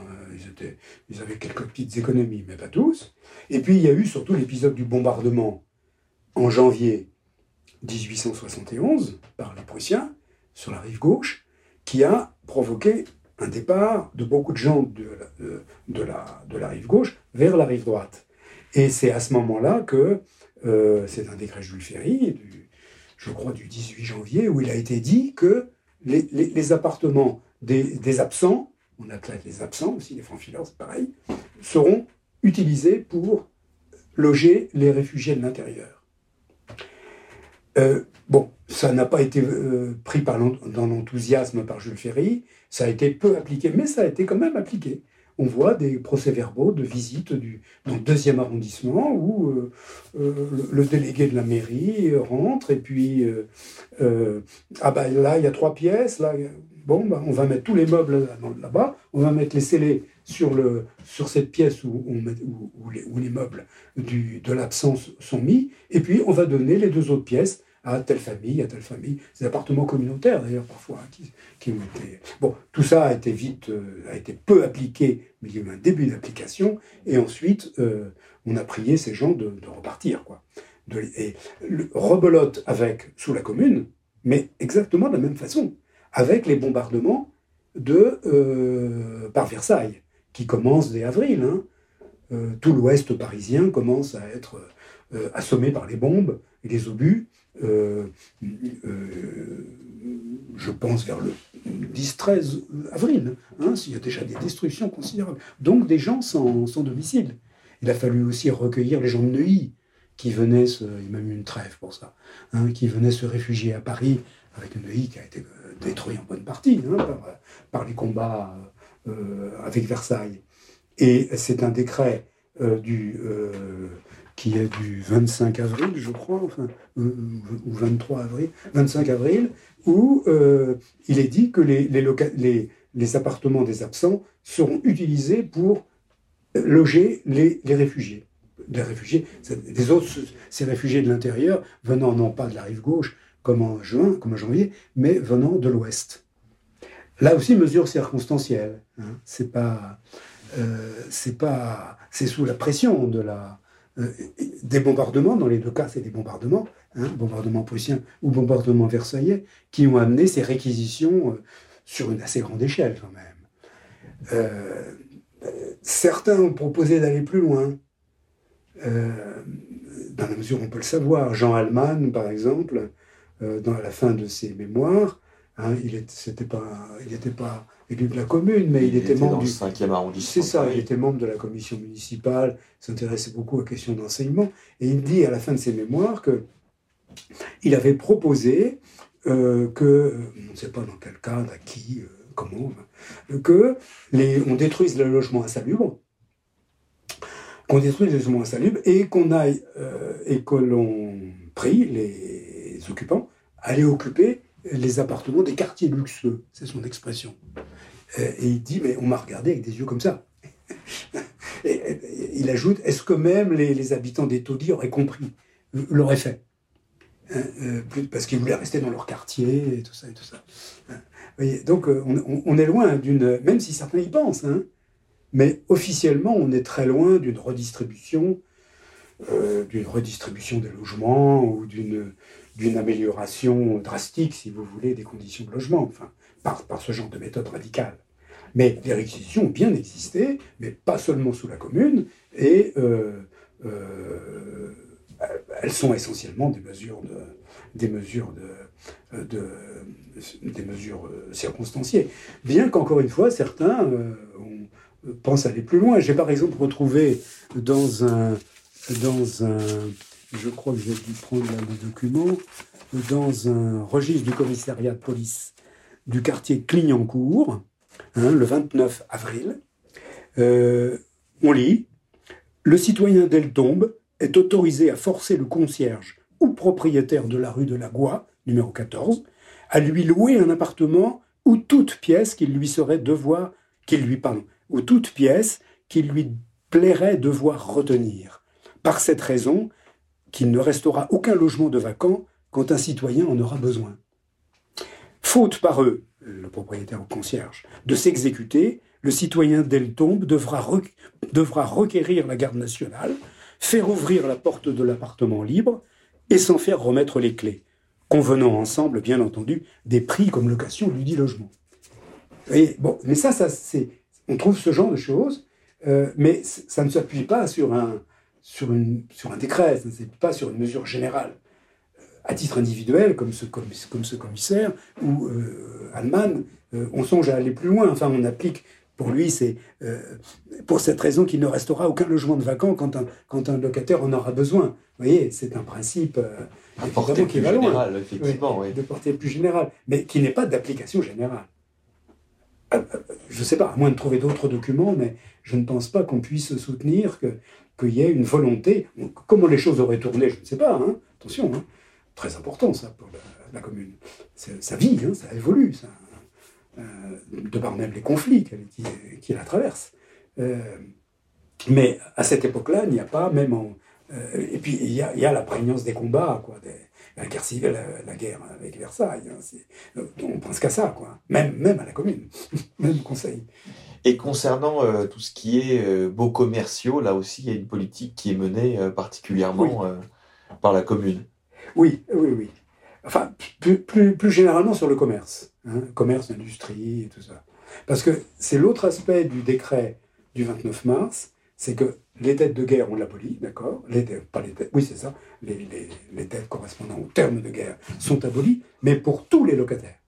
Ils, avaient quelques petites économies, mais pas tous. Et puis il y a eu surtout l'épisode du bombardement en janvier 1871 par les Prussiens sur la rive gauche, qui a provoqué un départ de beaucoup de gens de la rive gauche vers la rive droite. Et c'est à ce moment-là que euh, c'est un décret Jules Ferry, je crois du 18 janvier, où il a été dit que les, appartements des, absents, on appelle les absents aussi, les francs-fileurs, c'est pareil, seront utilisés pour loger les réfugiés de l'intérieur. Euh, bon, ça n'a pas été euh, pris dans l'enthousiasme par Jules Ferry, ça a été peu appliqué, mais ça a été quand même appliqué. On voit des procès-verbaux de visite du, dans le deuxième arrondissement où euh, euh le, délégué de la mairie rentre et puis euh, ah ben là il y a trois pièces là bon ben, on va mettre tous les meubles là-bas on va mettre les scellés sur le sur cette pièce où, on met, où, où, les, où les, meubles du, de l'absence sont mis et puis on va donner les deux autres pièces à telle famille, à telle famille. Des appartements communautaires d'ailleurs parfois hein, qui, ont été. Bon, tout ça a été vite, euh, a été peu appliqué, mais il y a eu un début d'application. Et ensuite, euh, on a prié ces gens de, repartir, quoi. Et le, rebelote avec sous la commune, mais exactement de la même façon, avec les bombardements de euh, par Versailles, qui commencent dès avril. Hein. Tout l'ouest parisien commence à être assommé par les bombes et les obus. Euh, euh, je pense vers le 10-13 avril, hein, s'il y a déjà des destructions considérables. Donc des gens sans, domicile. Il a fallu aussi recueillir les gens de Neuilly, qui venaient, se, il y a même une trêve pour ça, hein, qui venaient se réfugier à Paris, avec Neuilly qui a été détruit en bonne partie hein, par, par, les combats euh, avec Versailles. Et c'est un décret euh, du qui est du 25 avril, je crois, enfin, euh, ou 23 avril, 25 avril, où euh, il est dit que les, les, appartements des absents seront utilisés pour loger les, réfugiés. Les réfugiés, les autres, ces réfugiés de l'intérieur, venant non pas de la rive gauche, comme en juin, comme en janvier, mais venant de l'ouest. Là aussi, mesure circonstancielle. Hein. C'est pas, euh, c'est pas, c'est sous la pression de la, euh, des bombardements, dans les deux cas c'est des bombardements, hein, bombardements prussiens ou bombardements versaillais, qui ont amené ces réquisitions euh, sur une assez grande échelle quand même. Euh, certains ont proposé d'aller plus loin, dans la mesure où on peut le savoir. Jean Allman, par exemple, dans la fin de ses mémoires, hein, il n'était pas élu de la commune, mais il, il était, était, membre dans du 5e arrondissement. C'est ça, il était membre de la commission municipale, s'intéressait beaucoup aux questions d'enseignement, et il dit à la fin de ses mémoires que il avait proposé euh, que, on ne sait pas dans quel cadre, à qui, euh, comment, que les, on détruise le logement insalubre, qu'on détruise le logement insalubre et qu'on aille euh, et que l'on prie les occupants à aller occuper les appartements des quartiers luxueux, c'est son expression. Et il dit, mais on m'a regardé avec des yeux comme ça. il ajoute, est-ce que même les, habitants des taudis auraient compris, l'auraient fait? Euh, Parce qu'ils voulaient rester dans leur quartier et tout ça et tout ça. Voyez, donc on, on, est loin d'une, même si certains y pensent, hein, mais officiellement on est très loin d'une redistribution, euh, d'une redistribution des logements ou d'une d'une amélioration drastique, si vous voulez, des conditions de logement, enfin, par, par ce genre de méthode radicale. Mais les réquisitions ont bien existé, mais pas seulement sous la commune, et euh, euh, elles sont essentiellement des mesures de, des mesures de, de des mesures circonstanciées. Bien qu'encore une fois, certains euh, pensent aller plus loin. J'ai par exemple retrouvé dans un dans un je crois que j'ai dû prendre le document, dans un registre du commissariat de police du quartier Clignancourt, hein, le 29 avril, euh, on lit Le citoyen d'Eltombe est autorisé à forcer le concierge ou propriétaire de la rue de la Goie, numéro 14, à lui louer un appartement ou toute pièce qu'il lui serait devoir, qu'il lui, ou toute pièce qu'il lui plairait devoir retenir. Par cette raison, qu'il ne restera aucun logement de vacant quand un citoyen en aura besoin. Faute par eux, le propriétaire ou concierge, de s'exécuter, le citoyen d'Eltombe devra, devra requérir la garde nationale, faire ouvrir la porte de l'appartement libre et s'en faire remettre les clés, convenant ensemble, bien entendu, des prix comme location du dit logement. Et bon, mais ça, ça c'est, on trouve ce genre de choses, euh, mais ça ne s'appuie pas sur un, sur, une, sur un décret, ça ne s'appuie pas sur une mesure générale. À titre individuel, comme ce, comme, ce commissaire ou euh, Allemagne, euh, on songe à aller plus loin. Enfin, on applique pour lui, c'est euh, pour cette raison qu'il ne restera aucun logement de vacant quand un, quand un locataire en aura besoin. Vous voyez, c'est un principe euh, qui va loin. Effectivement, De portée plus générale, mais qui n'est pas d'application générale. Je ne sais pas, à moins de trouver d'autres documents, mais je ne pense pas qu'on puisse soutenir qu'il y ait une volonté. Comment les choses auraient tourné, je ne sais pas. Hein. Attention, hein. Très important ça pour la, commune. Ça vit, hein, ça évolue. Ça, euh, de par même les conflits qui, la traversent. Euh, mais à cette époque-là, il n'y a pas, même en. Euh, et puis, il y, a, la prégnance des combats, quoi, la guerre civile, la, guerre avec Versailles. Hein, on pense qu'à ça, quoi. Même, même à la commune, même conseil. Et concernant tout ce qui est beaux commerciaux, là aussi, il y a une politique qui est menée particulièrement par la commune. Oui, oui, oui. Enfin, plus, plus, généralement sur le commerce. Hein, commerce, industrie et tout ça. Parce que c'est l'autre aspect du décret du 29 mars, c'est que les dettes de guerre, on l'abolit, d'accord? Les pas les dettes, Oui, c'est ça. Les, les, les, dettes correspondant au terme de guerre sont abolies, mais pour tous les locataires.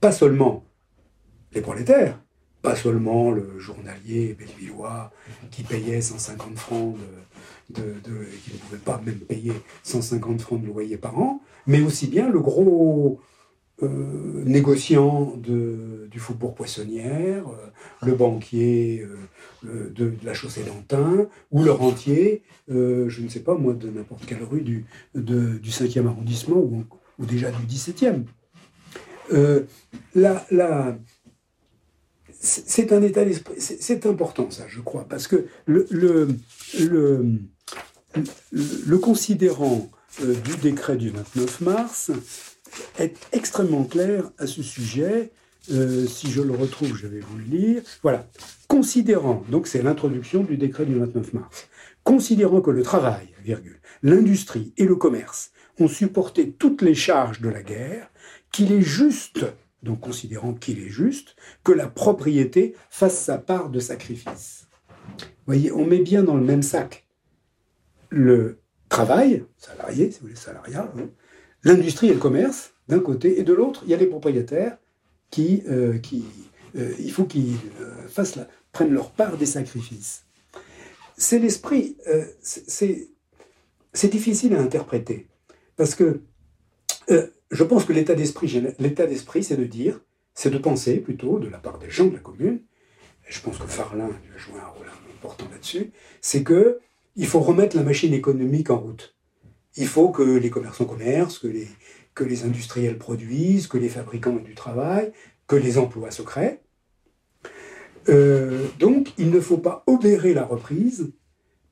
Pas seulement les prolétaires, pas seulement le journalier bellevillois qui payait 150 francs de, qui ne pouvait pas même payer 150 francs de loyer par an, mais aussi bien le gros euh, négociant de, du Faubourg Poissonnière, euh, le banquier euh, de, la chaussée d'Antin, ou le rentier, je ne sais pas moi, de n'importe quelle rue du, du 5e arrondissement ou, déjà du 17e. là, c'est un état d'esprit, c'est important ça, je crois, parce que le, considérant du décret du 29 mars est extrêmement clair à ce sujet. Euh, si je le retrouve, je vais vous le lire. Voilà. Considérant, donc c'est l'introduction du décret du 29 mars, considérant que le travail, l'industrie et le commerce ont supporté toutes les charges de la guerre, qu'il est juste, donc considérant qu'il est juste, que la propriété fasse sa part de sacrifice. Voyez, on met bien dans le même sac le travail, salarié, si vous voulez, salariat, hein, l'industrie et le commerce d'un côté, et de l'autre, il y a les propriétaires qui, euh, qui euh, il faut qu'ils euh, prennent leur part des sacrifices. C'est l'esprit, c'est difficile à interpréter, parce que je pense que l'état d'esprit, l'état d'esprit, c'est de dire, c'est de penser plutôt, de la part des gens de la commune, je pense que Farlin a joué un rôle important là-dessus, c'est que il faut remettre la machine économique en route. Il faut que les commerçants commercent, que les, que les industriels produisent, que les fabricants aient du travail, que les emplois se créent. Euh, donc, il ne faut pas obérer la reprise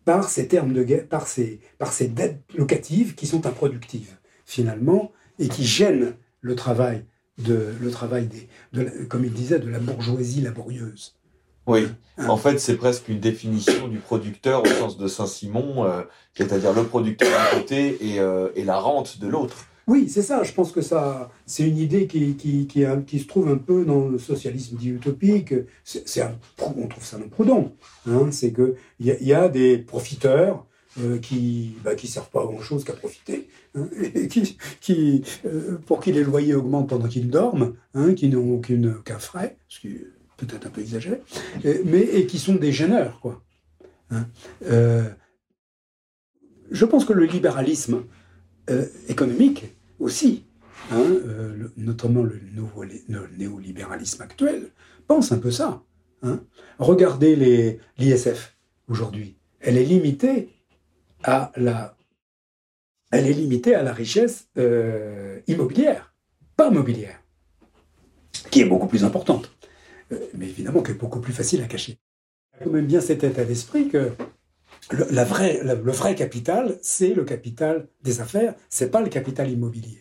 par ces termes de guerre, par ces, par ces dettes locatives qui sont improductives, finalement, et qui gênent le travail, de, le travail des, de, comme il disait, de la bourgeoisie laborieuse. Oui, hein. en fait, c'est presque une définition du producteur au sens de Saint-Simon, euh, c'est-à-dire le producteur d'un côté et, euh, et, la rente de l'autre. Oui, c'est ça. Je pense que ça, c'est une idée qui, qui, qui, qui, se trouve un peu dans le socialisme dit utopique. C'est, on trouve ça non prudent. Hein, c'est que il y, y, a des profiteurs euh, qui bah, qui servent pas à grand chose qu'à profiter, hein, et qui, euh, pour qui les loyers augmentent pendant qu'ils dorment, hein, qui n'ont aucune aucun frais, ce qui peut-être un peu exagéré, mais et qui sont des gêneurs, quoi. Hein. Euh, je pense que le libéralisme euh, économique aussi, euh, notamment le, nouveau, néolibéralisme actuel, pense un peu ça. Regardez l'ISF aujourd'hui. Elle est limitée elle est limitée à la richesse immobilière, pas mobilière, qui est beaucoup plus importante. Euh, mais évidemment qui est beaucoup plus facile à cacher. Il y a quand même bien cet état d'esprit que le, vrai capital, c'est le capital des affaires, c'est pas le capital immobilier.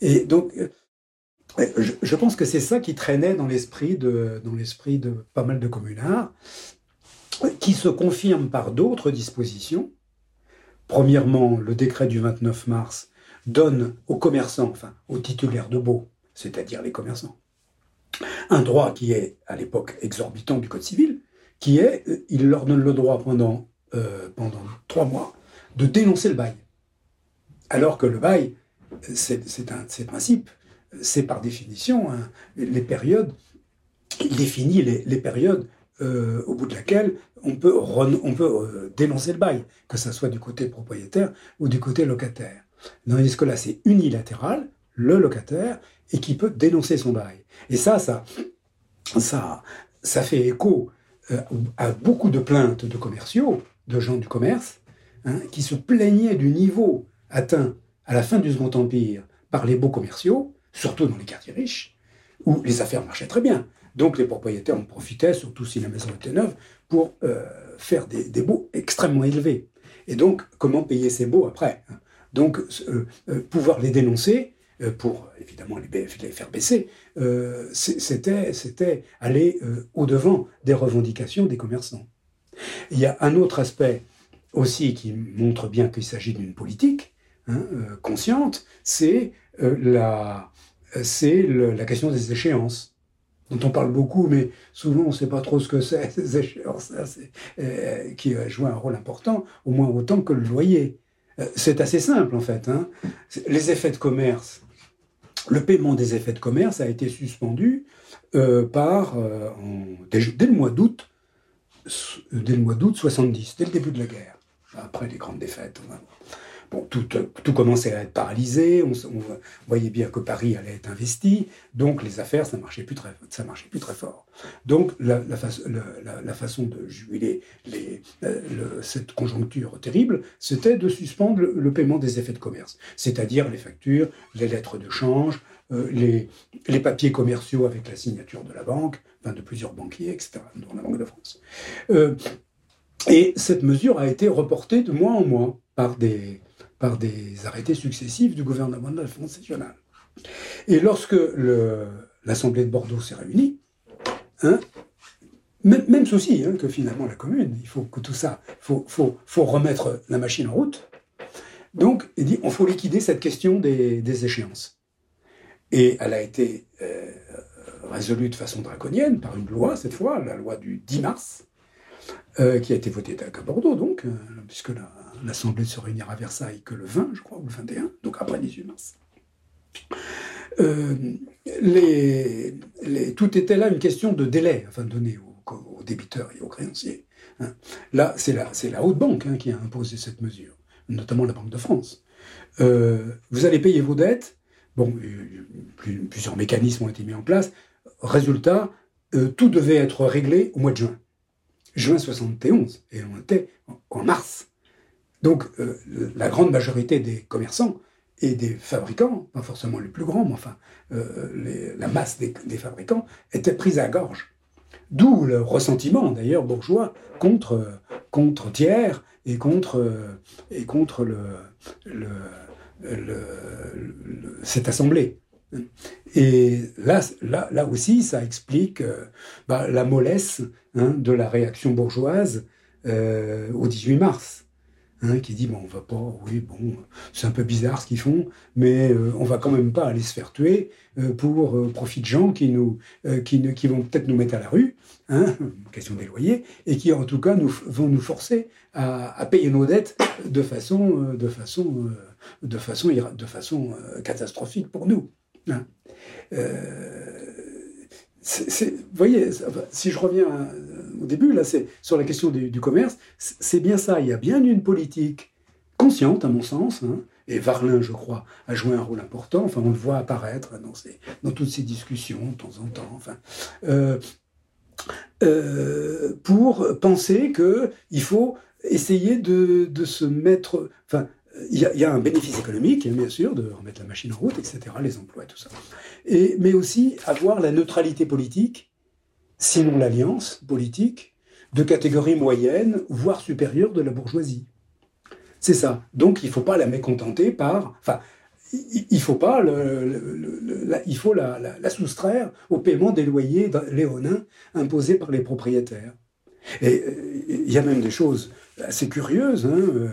Et donc, je, je pense que c'est ça qui traînait dans l'esprit de, dans l'esprit de pas mal de communards, qui se confirme par d'autres dispositions. Premièrement, le décret du 29 mars donne aux commerçants, enfin aux titulaires de baux, c'est-à-dire les commerçants, un droit qui est à l'époque exorbitant du Code civil, qui est, euh, il leur donne le droit pendant, euh, pendant trois mois de dénoncer le bail. Alors que le bail, c'est un principe, c'est par définition les périodes, il définit les périodes euh, au bout de laquelle on peut, on peut dénoncer le bail, que ce soit du côté propriétaire ou du côté locataire. Tandis que là, c'est unilatéral, le locataire, et qui peut dénoncer son bail. Et ça, ça, ça, ça fait écho euh, à beaucoup de plaintes de commerciaux, de gens du commerce, hein, qui se plaignaient du niveau atteint à la fin du Second Empire par les beaux commerciaux, surtout dans les quartiers riches, où les affaires marchaient très bien. Donc les propriétaires en profitaient, surtout si la maison était neuve, pour euh, faire des, des baux extrêmement élevés. Et donc, comment payer ces baux après hein? Donc, euh, pouvoir les dénoncer, euh, pour évidemment les, faire baisser, euh, c'était aller euh, au-devant des revendications des commerçants. Il y a un autre aspect aussi qui montre bien qu'il s'agit d'une politique hein, consciente, c'est la question des échéances dont on parle beaucoup, mais souvent on ne sait pas trop ce que c'est, ces échéances, qui jouent un rôle important, au moins autant que le loyer. C'est assez simple en fait. Hein. Les effets de commerce le paiement des effets de commerce a été suspendu euh, par, euh, dès, le mois d'août, dès le mois d'août 70, dès le début de la guerre, après les grandes défaites. Tout, tout commençait à être paralysé, on, voyait bien que Paris allait être investi, donc les affaires, ça marchait plus très, ça marchait plus très fort. Donc la, façon de jubiler les, cette conjoncture terrible, c'était de suspendre le, paiement des effets de commerce, c'est-à-dire les factures, les lettres de change, euh, les, papiers commerciaux avec la signature de la banque, enfin de plusieurs banquiers, etc., dont la Banque de France. Euh, et cette mesure a été reportée de mois en mois par des, par des arrêtés successifs du gouvernement de la France nationale. Et lorsque l'Assemblée de Bordeaux s'est réunie, hein, même, souci hein, que finalement la commune, il faut que tout ça, faut, remettre la machine en route. Donc, il dit, on faut liquider cette question des, des échéances. Et elle a été euh, résolue de façon draconienne par une loi, cette fois, la loi du 10 mars, euh, qui a été votée à Bordeaux, donc, euh, puisque la, l'Assemblée se réunira à Versailles que le 20, je crois, ou le 21, donc après 18 mars. Euh, tout était là une question de délai afin de donner aux, débiteurs et aux créanciers. Hein. Là, c'est la, haute banque hein, qui a imposé cette mesure, notamment la Banque de France. Euh, vous allez payer vos dettes. Bon, plusieurs mécanismes ont été mis en place. Résultat, euh, tout devait être réglé au mois de juin. Juin 71, et on était en mars. Donc euh, la grande majorité des commerçants et des fabricants, pas forcément les plus grands, mais enfin euh, la masse des, fabricants, étaient prise à gorge. D'où le ressentiment d'ailleurs bourgeois contre, contre Thiers et contre, et contre le, cette assemblée. Et là, là, là aussi, ça explique euh, bah, la mollesse hein, de la réaction bourgeoise au 18 mars. Hein, qui dit bon, on va pas, oui, bon, c'est un peu bizarre ce qu'ils font, mais euh, on va quand même pas aller se faire tuer euh, pour euh, profit de gens qui nous, qui, qui vont peut-être nous mettre à la rue, hein, question des loyers, et qui en tout cas nous, vont nous forcer à, à payer nos dettes de façon, de façon, de façon, de façon catastrophique pour nous. Hein vous voyez, si je reviens au début, là, c'est sur la question du, commerce, c'est bien ça. Il y a bien une politique consciente, à mon sens, hein, et Varlin, je crois, a joué un rôle important. Enfin, on le voit apparaître dans, toutes ces discussions, de temps en temps. Enfin, euh, euh, pour penser que il faut essayer de, se mettre, enfin, il y, a, un bénéfice économique, bien sûr, de remettre la machine en route, etc., les emplois, tout ça. Et, mais aussi avoir la neutralité politique, sinon l'alliance politique, de catégorie moyenne, voire supérieure de la bourgeoisie. C'est ça. Donc il ne faut pas la mécontenter par... Enfin, il faut pas le, il faut la, soustraire au paiement des loyers léonins imposés par les propriétaires. Et euh, il y a même des choses assez curieuses hein, euh,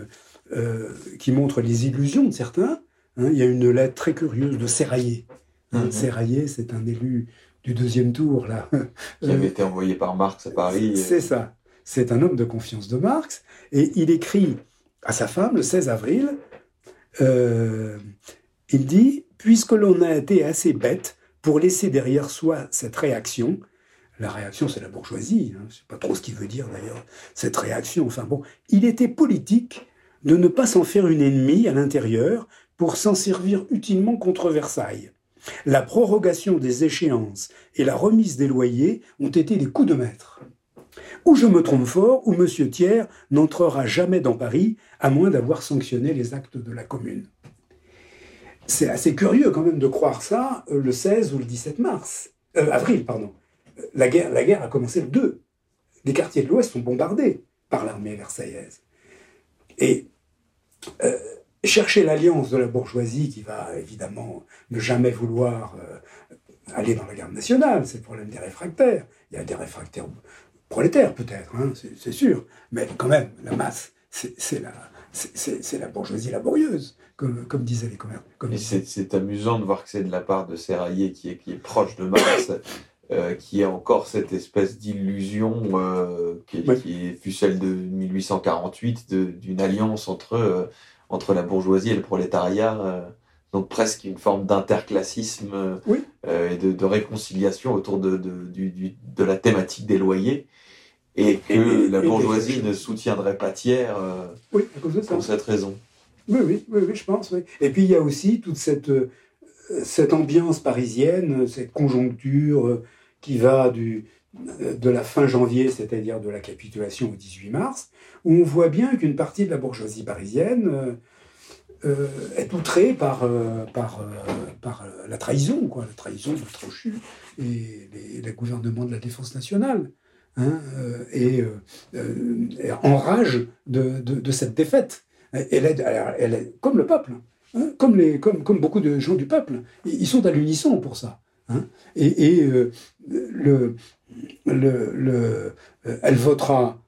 euh, qui montrent les illusions de certains. Hein. Il y a une lettre très curieuse de Serraillé. Hein, mhm. c'est un élu du deuxième tour là. Qui avait été envoyé par Marx à Paris. C'est ça. C'est un homme de confiance de Marx et il écrit à sa femme le 16 avril. il dit puisque l'on a été assez bête pour laisser derrière soi cette réaction, la réaction, c'est la bourgeoisie. Hein. Je ne sais pas trop ce qu'il veut dire d'ailleurs, cette réaction. Enfin bon, il était politique de ne pas s'en faire une ennemie à l'intérieur pour s'en servir utilement contre Versailles. La prorogation des échéances et la remise des loyers ont été des coups de maître. Ou je me trompe fort, ou M. Thiers n'entrera jamais dans Paris, à moins d'avoir sanctionné les actes de la Commune. C'est assez curieux quand même de croire ça euh, le 16 ou le 17 mars. Euh, avril, pardon la guerre, a commencé le 2. Les quartiers de l'Ouest sont bombardés par l'armée versaillaise. Et euh, chercher l'alliance de la bourgeoisie qui va évidemment ne jamais vouloir euh, aller dans la garde nationale, c'est le problème des réfractaires. Il y a des réfractaires prolétaires peut-être, hein, c'est sûr, mais quand même, la masse, c'est la, la bourgeoisie laborieuse, comme, comme disaient les commerces. C'est amusant de voir que c'est de la part de Serraillé qui est, qui est proche de Marx. Euh, qui est encore cette espèce d'illusion euh, qui, qui, fut celle de 1848, d'une alliance entre, euh, entre la bourgeoisie et le prolétariat, donc presque une forme d'interclassisme et de, de, réconciliation autour de, de, du, de, la thématique des loyers, et que la bourgeoisie ne soutiendrait pas tiers oui, pour cette raison. Oui, oui, oui, oui, je pense. Et puis il y a aussi toute cette, cette ambiance parisienne, cette conjoncture qui va du, de la fin janvier, c'est-à-dire de la capitulation au 18 mars, où on voit bien qu'une partie de la bourgeoisie parisienne euh, euh, est outrée par, euh, par, par la trahison, quoi, la trahison de Trochu et le gouvernement de la défense nationale. Hein, et, en rage de, de, cette défaite. Elle est, elle est, comme le peuple, hein, comme, les, comme, comme beaucoup de gens du peuple. Ils sont à l'unisson pour ça. Hein. et, euh, euh, elle votera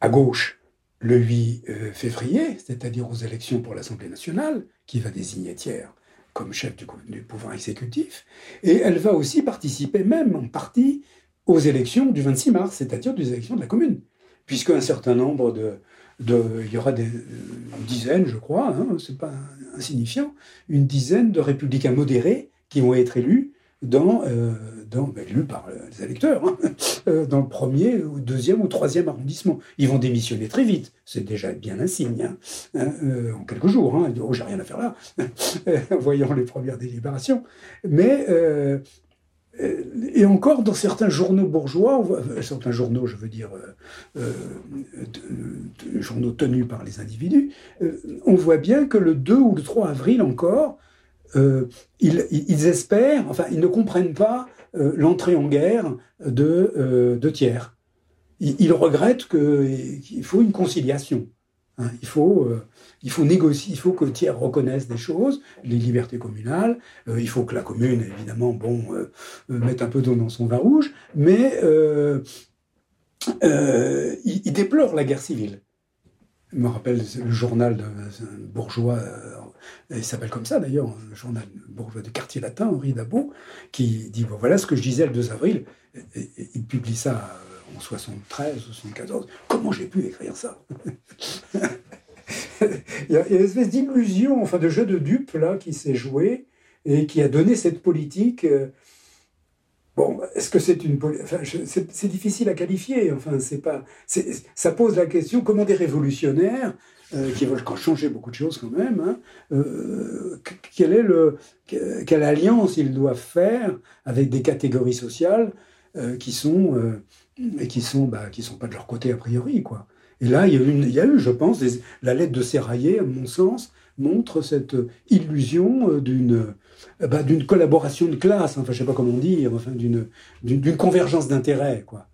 à gauche le 8 euh, février, c'est-à-dire aux élections pour l'Assemblée nationale, qui va désigner Thiers comme chef du, pouvoir exécutif, et elle va aussi participer même en partie aux élections du 26 mars, c'est-à-dire des élections de la commune, puisque un certain nombre de, il y aura des une dizaine, je crois, hein, c'est pas insignifiant, une dizaine de républicains modérés qui vont être élus dans, euh, ben, par les électeurs, hein, euh, dans le premier, ou deuxième ou troisième arrondissement. Ils vont démissionner très vite, c'est déjà bien un signe, hein, hein euh, en quelques jours. Hein, oh, j'ai rien à faire là, voyant les premières délibérations. Mais et encore dans certains journaux bourgeois, certains journaux, je veux dire, journaux tenus par les individus, on voit bien que le 2 ou le 3 avril encore, euh, ils, espèrent, enfin, ils ne comprennent pas euh, l'entrée en guerre de, euh, de Thiers. Ils, regrettent qu'il faut une conciliation. Hein. il, faut, il faut négocier, il faut que Thiers reconnaisse des choses, les libertés communales, il faut que la commune, évidemment, bon, mette un peu d'eau dans son vin rouge, mais ils déplorent la guerre civile. Je me rappelle le journal d'un bourgeois il s'appelle comme ça d'ailleurs, un journal bourgeois du quartier latin, Henri Dabot, qui dit voilà ce que je disais le 2 avril. il publie ça en 73, 74. Comment j'ai pu écrire ça? Il, y a, une espèce d'illusion, enfin de jeu de dupe là qui s'est joué et qui a donné cette politique. Bon, est-ce que c'est une enfin, c'est difficile à qualifier. Enfin, c'est pas. Ça pose la question comment des révolutionnaires euh, qui veulent changer beaucoup de choses quand même, hein, euh, quelle alliance ils doivent faire avec des catégories sociales euh, qui sont et qui sont bah, qui sont pas de leur côté a priori quoi. Et là, il y a eu, il y a eu je pense, la lettre de Serraillé, à mon sens, montre cette illusion d'une bah, d'une collaboration de classe, enfin je sais pas comment dire, enfin d'une convergence d'intérêts quoi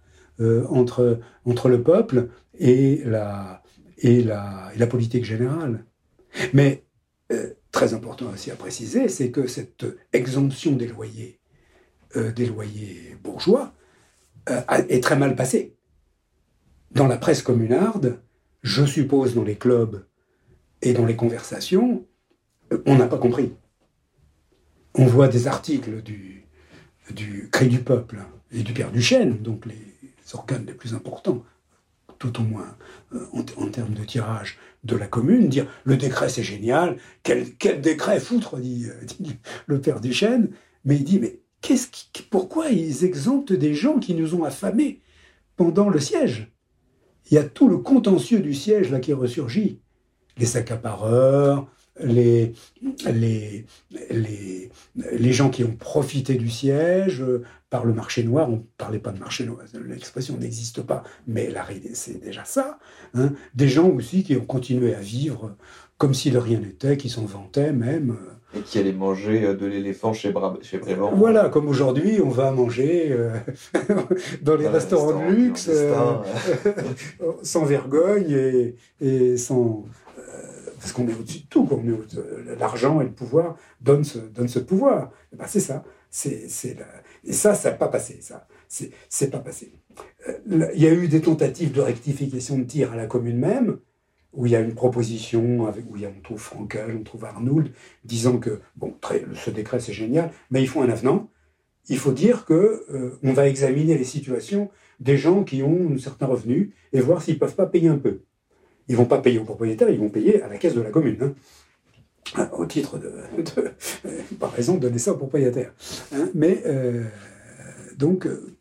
entre, entre le peuple et la, politique générale. Mais très important aussi à préciser, c'est que cette exemption des loyers bourgeois, est très mal passée. Dans la presse communarde, je suppose dans les clubs et dans les conversations, on n'a pas compris. On voit des articles du, du Cri du Peuple et du Père Duchesne, donc les organes les plus importants, tout au moins euh, en, termes de tirage de la commune, dire le décret c'est génial, quel, décret foutre, dit, euh, dit, le Père Duchesne, mais il dit mais qu'est-ce qui, pourquoi ils exemptent des gens qui nous ont affamés pendant le siège? Il y a tout le contentieux du siège là qui ressurgit. Les accapareurs, les, les, les, les, gens qui ont profité du siège euh, par le marché noir. On ne parlait pas de marché noir, l'expression n'existe pas, mais la c'est déjà ça. Hein. Des gens aussi qui ont continué à vivre comme si de rien n'était, qui s'en vantaient même. Et qui allaient manger euh, de l'éléphant chez, Bra chez Brévent. Voilà, comme aujourd'hui, on va manger euh, dans les restaurants de luxe, sans vergogne et, et sans, parce qu'on est au-dessus de tout, l'argent et le pouvoir donnent ce, donnent ce pouvoir. Eh ben, c'est ça. C'est, Et ça, ça n'a pas passé. Ça, c'est, pas passé. Euh, il y a eu des tentatives de rectification de tir à la commune même, où il y a une proposition, avec, où y a, on trouve Frankel, on trouve Arnould, disant que bon, très, ce décret c'est génial, mais il faut un avenant. Il faut dire que euh, on va examiner les situations des gens qui ont un certain revenu et voir s'ils peuvent pas payer un peu ils vont pas payer aux propriétaires, ils vont payer à la caisse de la commune. Hein. Ah, au titre de, par raison, donner ça aux propriétaires. Hein. Mais euh, donc, euh,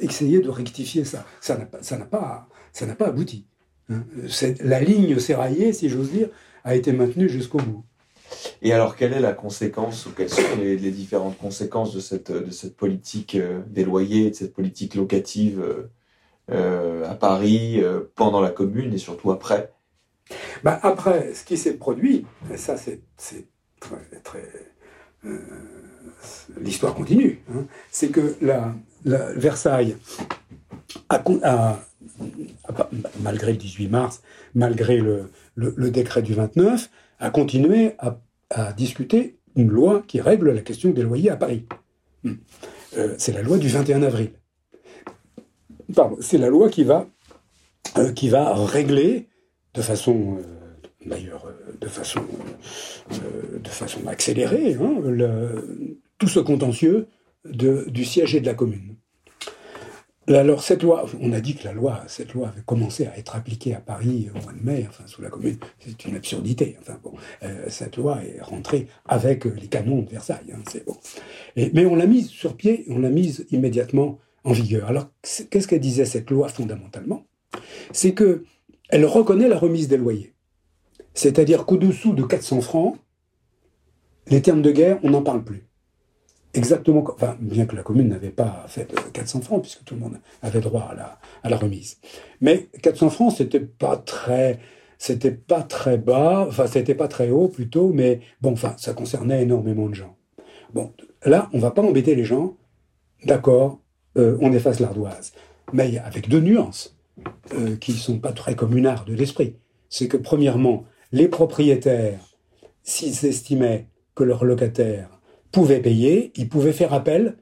essayer de rectifier ça. Ça n'a pas, pas, pas abouti. Hein. La ligne serraillée, si j'ose dire, a été maintenue jusqu'au bout. Et alors, quelle est la conséquence ou quelles sont les, différentes conséquences de cette, de cette politique euh, des loyers, de cette politique locative euh, à Paris euh, pendant la Commune et surtout après bah Après, ce qui s'est produit, et ça c'est très... très euh, L'histoire continue, hein, c'est que la, Versailles malgré le 18 mars, malgré le, décret du 29, a continué à, discuter une loi qui règle la question des loyers à Paris. c'est la loi du 21 avril c'est la loi qui va, euh, qui va régler de façon, euh, d'ailleurs, euh, de façon, de façon accélérée, hein, tout ce contentieux du siège et de la commune. Alors cette loi, on a dit que la loi, cette loi avait commencé à être appliquée à Paris au mois de mai, enfin sous la Commune, c'est une absurdité. Enfin cette loi est rentrée avec les canons de Versailles, hein, c'est mais on l'a mise sur pied, on l'a mise immédiatement en vigueur. Alors, qu'est-ce qu'elle disait cette loi fondamentalement? C'est que elle reconnaît la remise des loyers. C'est-à-dire qu'au-dessous de 400 francs, les termes de guerre, on n'en parle plus. Exactement, enfin, bien que la commune n'avait pas fait 400 francs, puisque tout le monde avait droit à la, remise. Mais 400 francs, c'était pas très, c'était pas très bas, enfin, c'était pas très haut plutôt, mais bon, enfin, ça concernait énormément de gens. Bon, là, on va pas embêter les gens, d'accord, euh, on efface l'ardoise. Mais avec deux nuances euh, qui ne sont pas très communards de l'esprit. C'est que, premièrement, les propriétaires, s'ils estimaient que leurs locataires pouvaient payer, ils pouvaient faire appel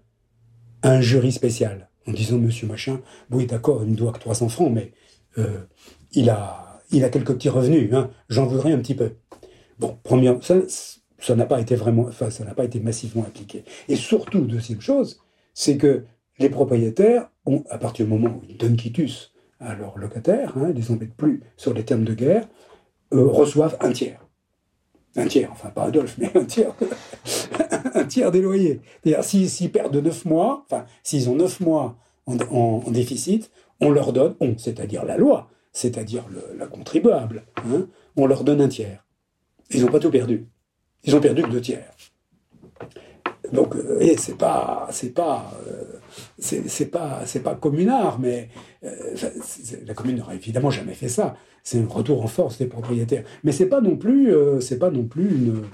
à un jury spécial en disant Monsieur Machin, oui, d'accord, il ne doit que 300 francs, mais euh, il, a, il a quelques petits revenus, hein, j'en voudrais un petit peu. Bon, première, ça, ça n'a pas été vraiment, enfin, ça n'a pas été massivement appliqué. Et surtout, deuxième chose, c'est que les propriétaires ont, à partir du moment où ils donnent quitus à leurs locataires, hein, ils les embêtent plus sur les termes de guerre, euh, reçoivent un tiers. Un tiers, enfin pas Adolphe, mais un tiers, un tiers des loyers. C'est-à-dire, s'ils perdent neuf mois, enfin, s'ils ont neuf mois en, déficit, on leur donne, on, c'est-à-dire la loi, c'est-à-dire la contribuable, hein, on leur donne un tiers. Ils n'ont pas tout perdu. Ils ont perdu que deux tiers. Donc, euh, c'est pas, c'est pas, euh, c'est pas, pas communard, mais euh, la commune n'aurait évidemment jamais fait ça. C'est un retour en force des propriétaires. Mais c'est pas non plus, c'est pas non plus une,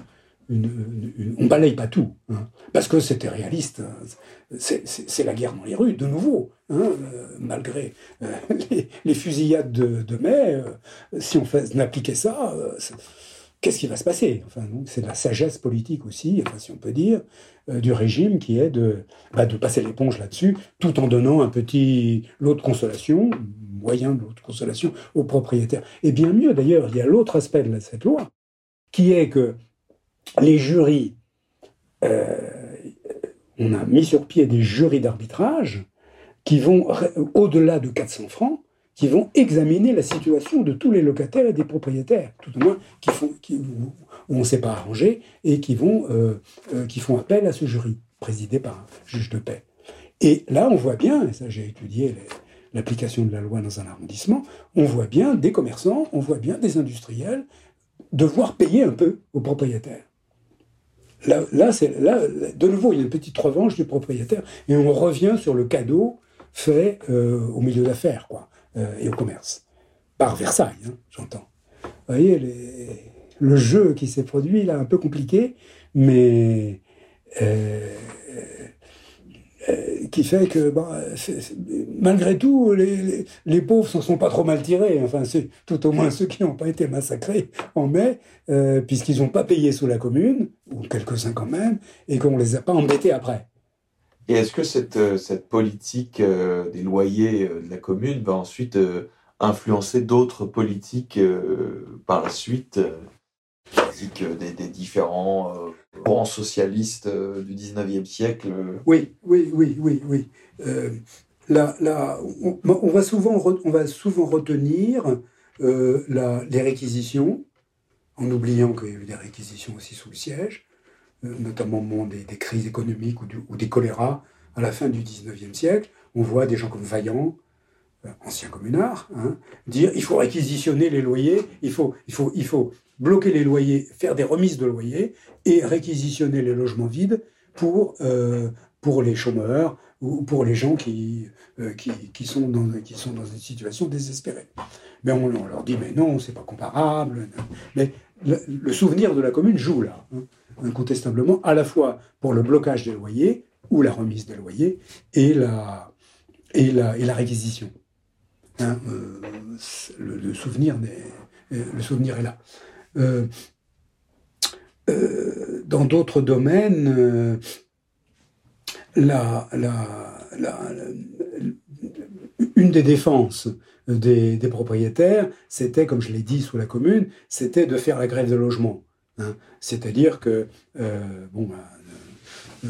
on balaye pas tout, hein. parce que c'était réaliste. Hein. C'est la guerre dans les rues, de nouveau, hein, euh, malgré euh, les, fusillades de, mai. Euh, si on appliquait ça, qu'est-ce qui va se passer? Enfin, c'est la sagesse politique aussi, si on peut dire, du régime qui est de, bah, de passer l'éponge là-dessus, tout en donnant un petit lot de consolation, moyen de lot de consolation aux propriétaires. Et bien mieux d'ailleurs, il y a l'autre aspect de cette loi, qui est que les jurys, euh, on a mis sur pied des jurys d'arbitrage qui vont, au-delà de 400 francs, qui vont examiner la situation de tous les locataires et des propriétaires, tout au moins qui font, où on ne s'est pas arrangé et qui, vont, euh, euh, qui font appel à ce jury, présidé par un juge de paix. Et là, on voit bien, et ça j'ai étudié l'application de la loi dans un arrondissement, on voit bien des commerçants, on voit bien des industriels devoir payer un peu aux propriétaires. Là, là, là, de nouveau, il y a une petite revanche du propriétaire et on revient sur le cadeau fait euh, au milieu d'affaires quoi, et au commerce. Par Versailles, hein, j'entends. Vous voyez, le jeu qui s'est produit, là, un peu compliqué, mais euh, euh, qui fait que, bah, malgré tout, les, les, pauvres s'en sont pas trop mal tirés. Enfin, c'est tout au moins ceux qui n'ont pas été massacrés en mai, euh, puisqu'ils n'ont pas payé sous la commune, ou quelques-uns quand même, et qu'on les a pas embêtés après. Et est-ce que cette, euh, politique des loyers de la commune va ensuite influencer d'autres politiques par la suite des, des, différents euh, courants socialistes euh, du 19e siècle. Oui, oui, oui, oui, oui. Euh, là, on, va souvent, on va souvent retenir les réquisitions, en oubliant qu'il y a eu des réquisitions aussi sous le siège, notamment au moment des, crises économiques ou, des choléras à la fin du 19e siècle. On voit des gens comme Vaillant, ancien communard, hein, dire il faut réquisitionner les loyers, il faut, bloquer les loyers, faire des remises de loyers et réquisitionner les logements vides pour, euh, les chômeurs ou pour les gens qui, euh, qui, qui, sont dans, qui sont dans une situation désespérée. Mais on, leur dit, mais non, c'est pas comparable. Mais le, souvenir de la commune joue là, hein, incontestablement, à la fois pour le blocage des loyers ou la remise des loyers et la, réquisition. Le, souvenir est là. Euh, euh, dans d'autres domaines, euh, une des défenses des, propriétaires, c'était, comme je l'ai dit sous la commune, c'était de faire la grève de logement. Hein. C'est-à-dire que, bon, ben,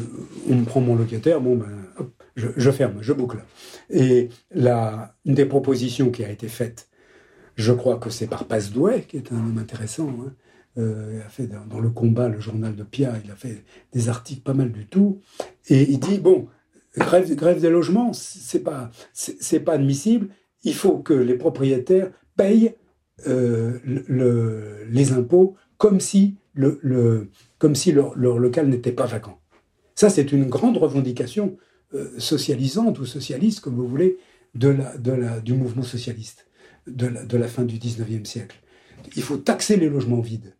on me prend mon locataire, bon, ben, je, ferme, je boucle. Et la, une des propositions qui a été faite je crois que c'est par Passedouet, qui est un homme intéressant. Hein. Euh, il a fait dans, le combat, le journal de Pia, il a fait des articles pas mal du tout. Et il dit bon, grève, des logements, c'est pas, c'est pas admissible. Il faut que les propriétaires payent euh, le, les impôts comme si, le, comme si leur, leur local n'était pas vacant. Ça, c'est une grande revendication euh, socialisante ou socialiste, comme vous voulez, de la, de la, du mouvement socialiste de la, fin du 19e siècle. Il faut taxer les logements vides.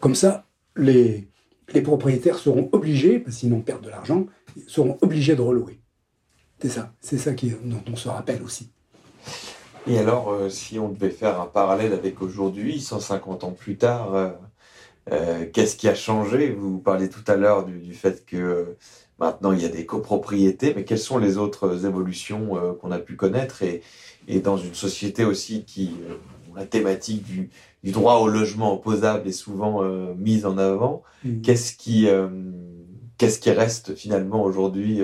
Comme ça, les, les propriétaires seront obligés, parce qu'ils n'ont perdent de l'argent, seront obligés de relouer. C'est ça, c'est ça qui, dont on se rappelle aussi. Et alors, euh, si on devait faire un parallèle avec aujourd'hui, 150 ans plus tard, euh, euh, qu'est-ce qui a changé? Vous parliez tout à l'heure du, du, fait que maintenant il y a des copropriétés, mais quelles sont les autres évolutions qu'on a pu connaître? Et, et dans une société aussi qui euh, la thématique du, du, droit au logement opposable est souvent euh, mise en avant. Mm. Qu'est-ce qui euh, qu'est-ce qui reste finalement aujourd'hui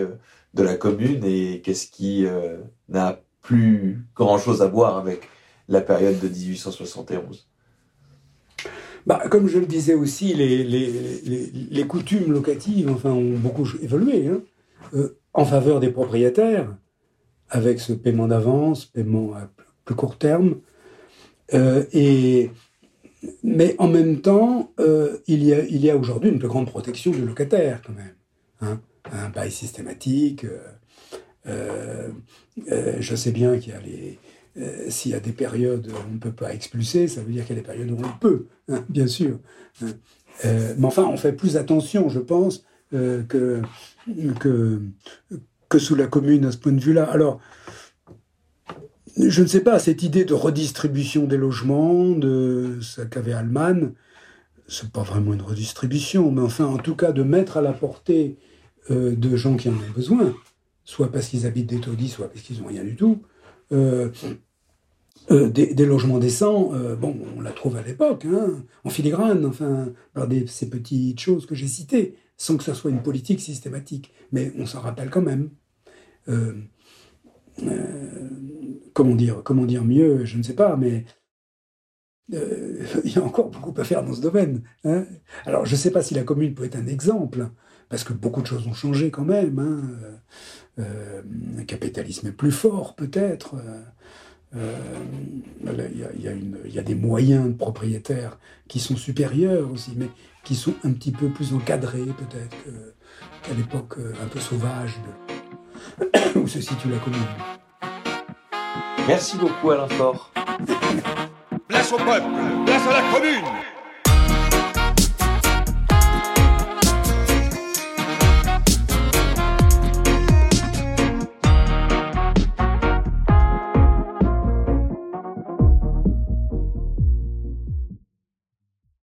de la commune? Et qu'est-ce qui n'a plus grand chose à voir avec la période de 1871 bah, comme je le disais aussi, les, coutumes locatives enfin, ont beaucoup évolué hein, en faveur des propriétaires avec ce paiement d'avance, paiement à plus court terme. Euh, et, mais en même temps, euh, il y a, aujourd'hui une plus grande protection du locataire quand même. Hein, un bail systématique. Euh, je sais bien qu'il y a les, s'il y a des périodes où on ne peut pas expulser, ça veut dire qu'il y a des périodes où on peut, hein, bien sûr. Hein. mais enfin, on fait plus attention, je pense, que, sous la commune à ce point de vue-là. Alors, je ne sais pas, cette idée de redistribution des logements, de ce qu'avait Allemagne, c'est pas vraiment une redistribution, mais enfin, en tout cas, de mettre à la portée euh, de gens qui en ont besoin, soit parce qu'ils habitent des taudis, soit parce qu'ils n'ont rien du tout, euh, euh, des, logements décents, bon, on la trouve à l'époque, hein, en filigrane, enfin, par des, ces petites choses que j'ai citées, sans que ça soit une politique systématique, mais on s'en rappelle quand même. comment dire, comment dire mieux, je ne sais pas, mais euh, il y a encore beaucoup à faire dans ce domaine. Hein. Alors, je ne sais pas si la commune peut être un exemple, parce que beaucoup de choses ont changé quand même. Hein. Euh, le capitalisme est plus fort, peut-être. Euh, il y, y, a des moyens de propriétaires qui sont supérieurs aussi, mais qui sont un petit peu plus encadrés, peut-être, qu'à l'époque un peu sauvage de... où se situe la commune. Merci beaucoup, Alain Fort. Place au peuple, place à la commune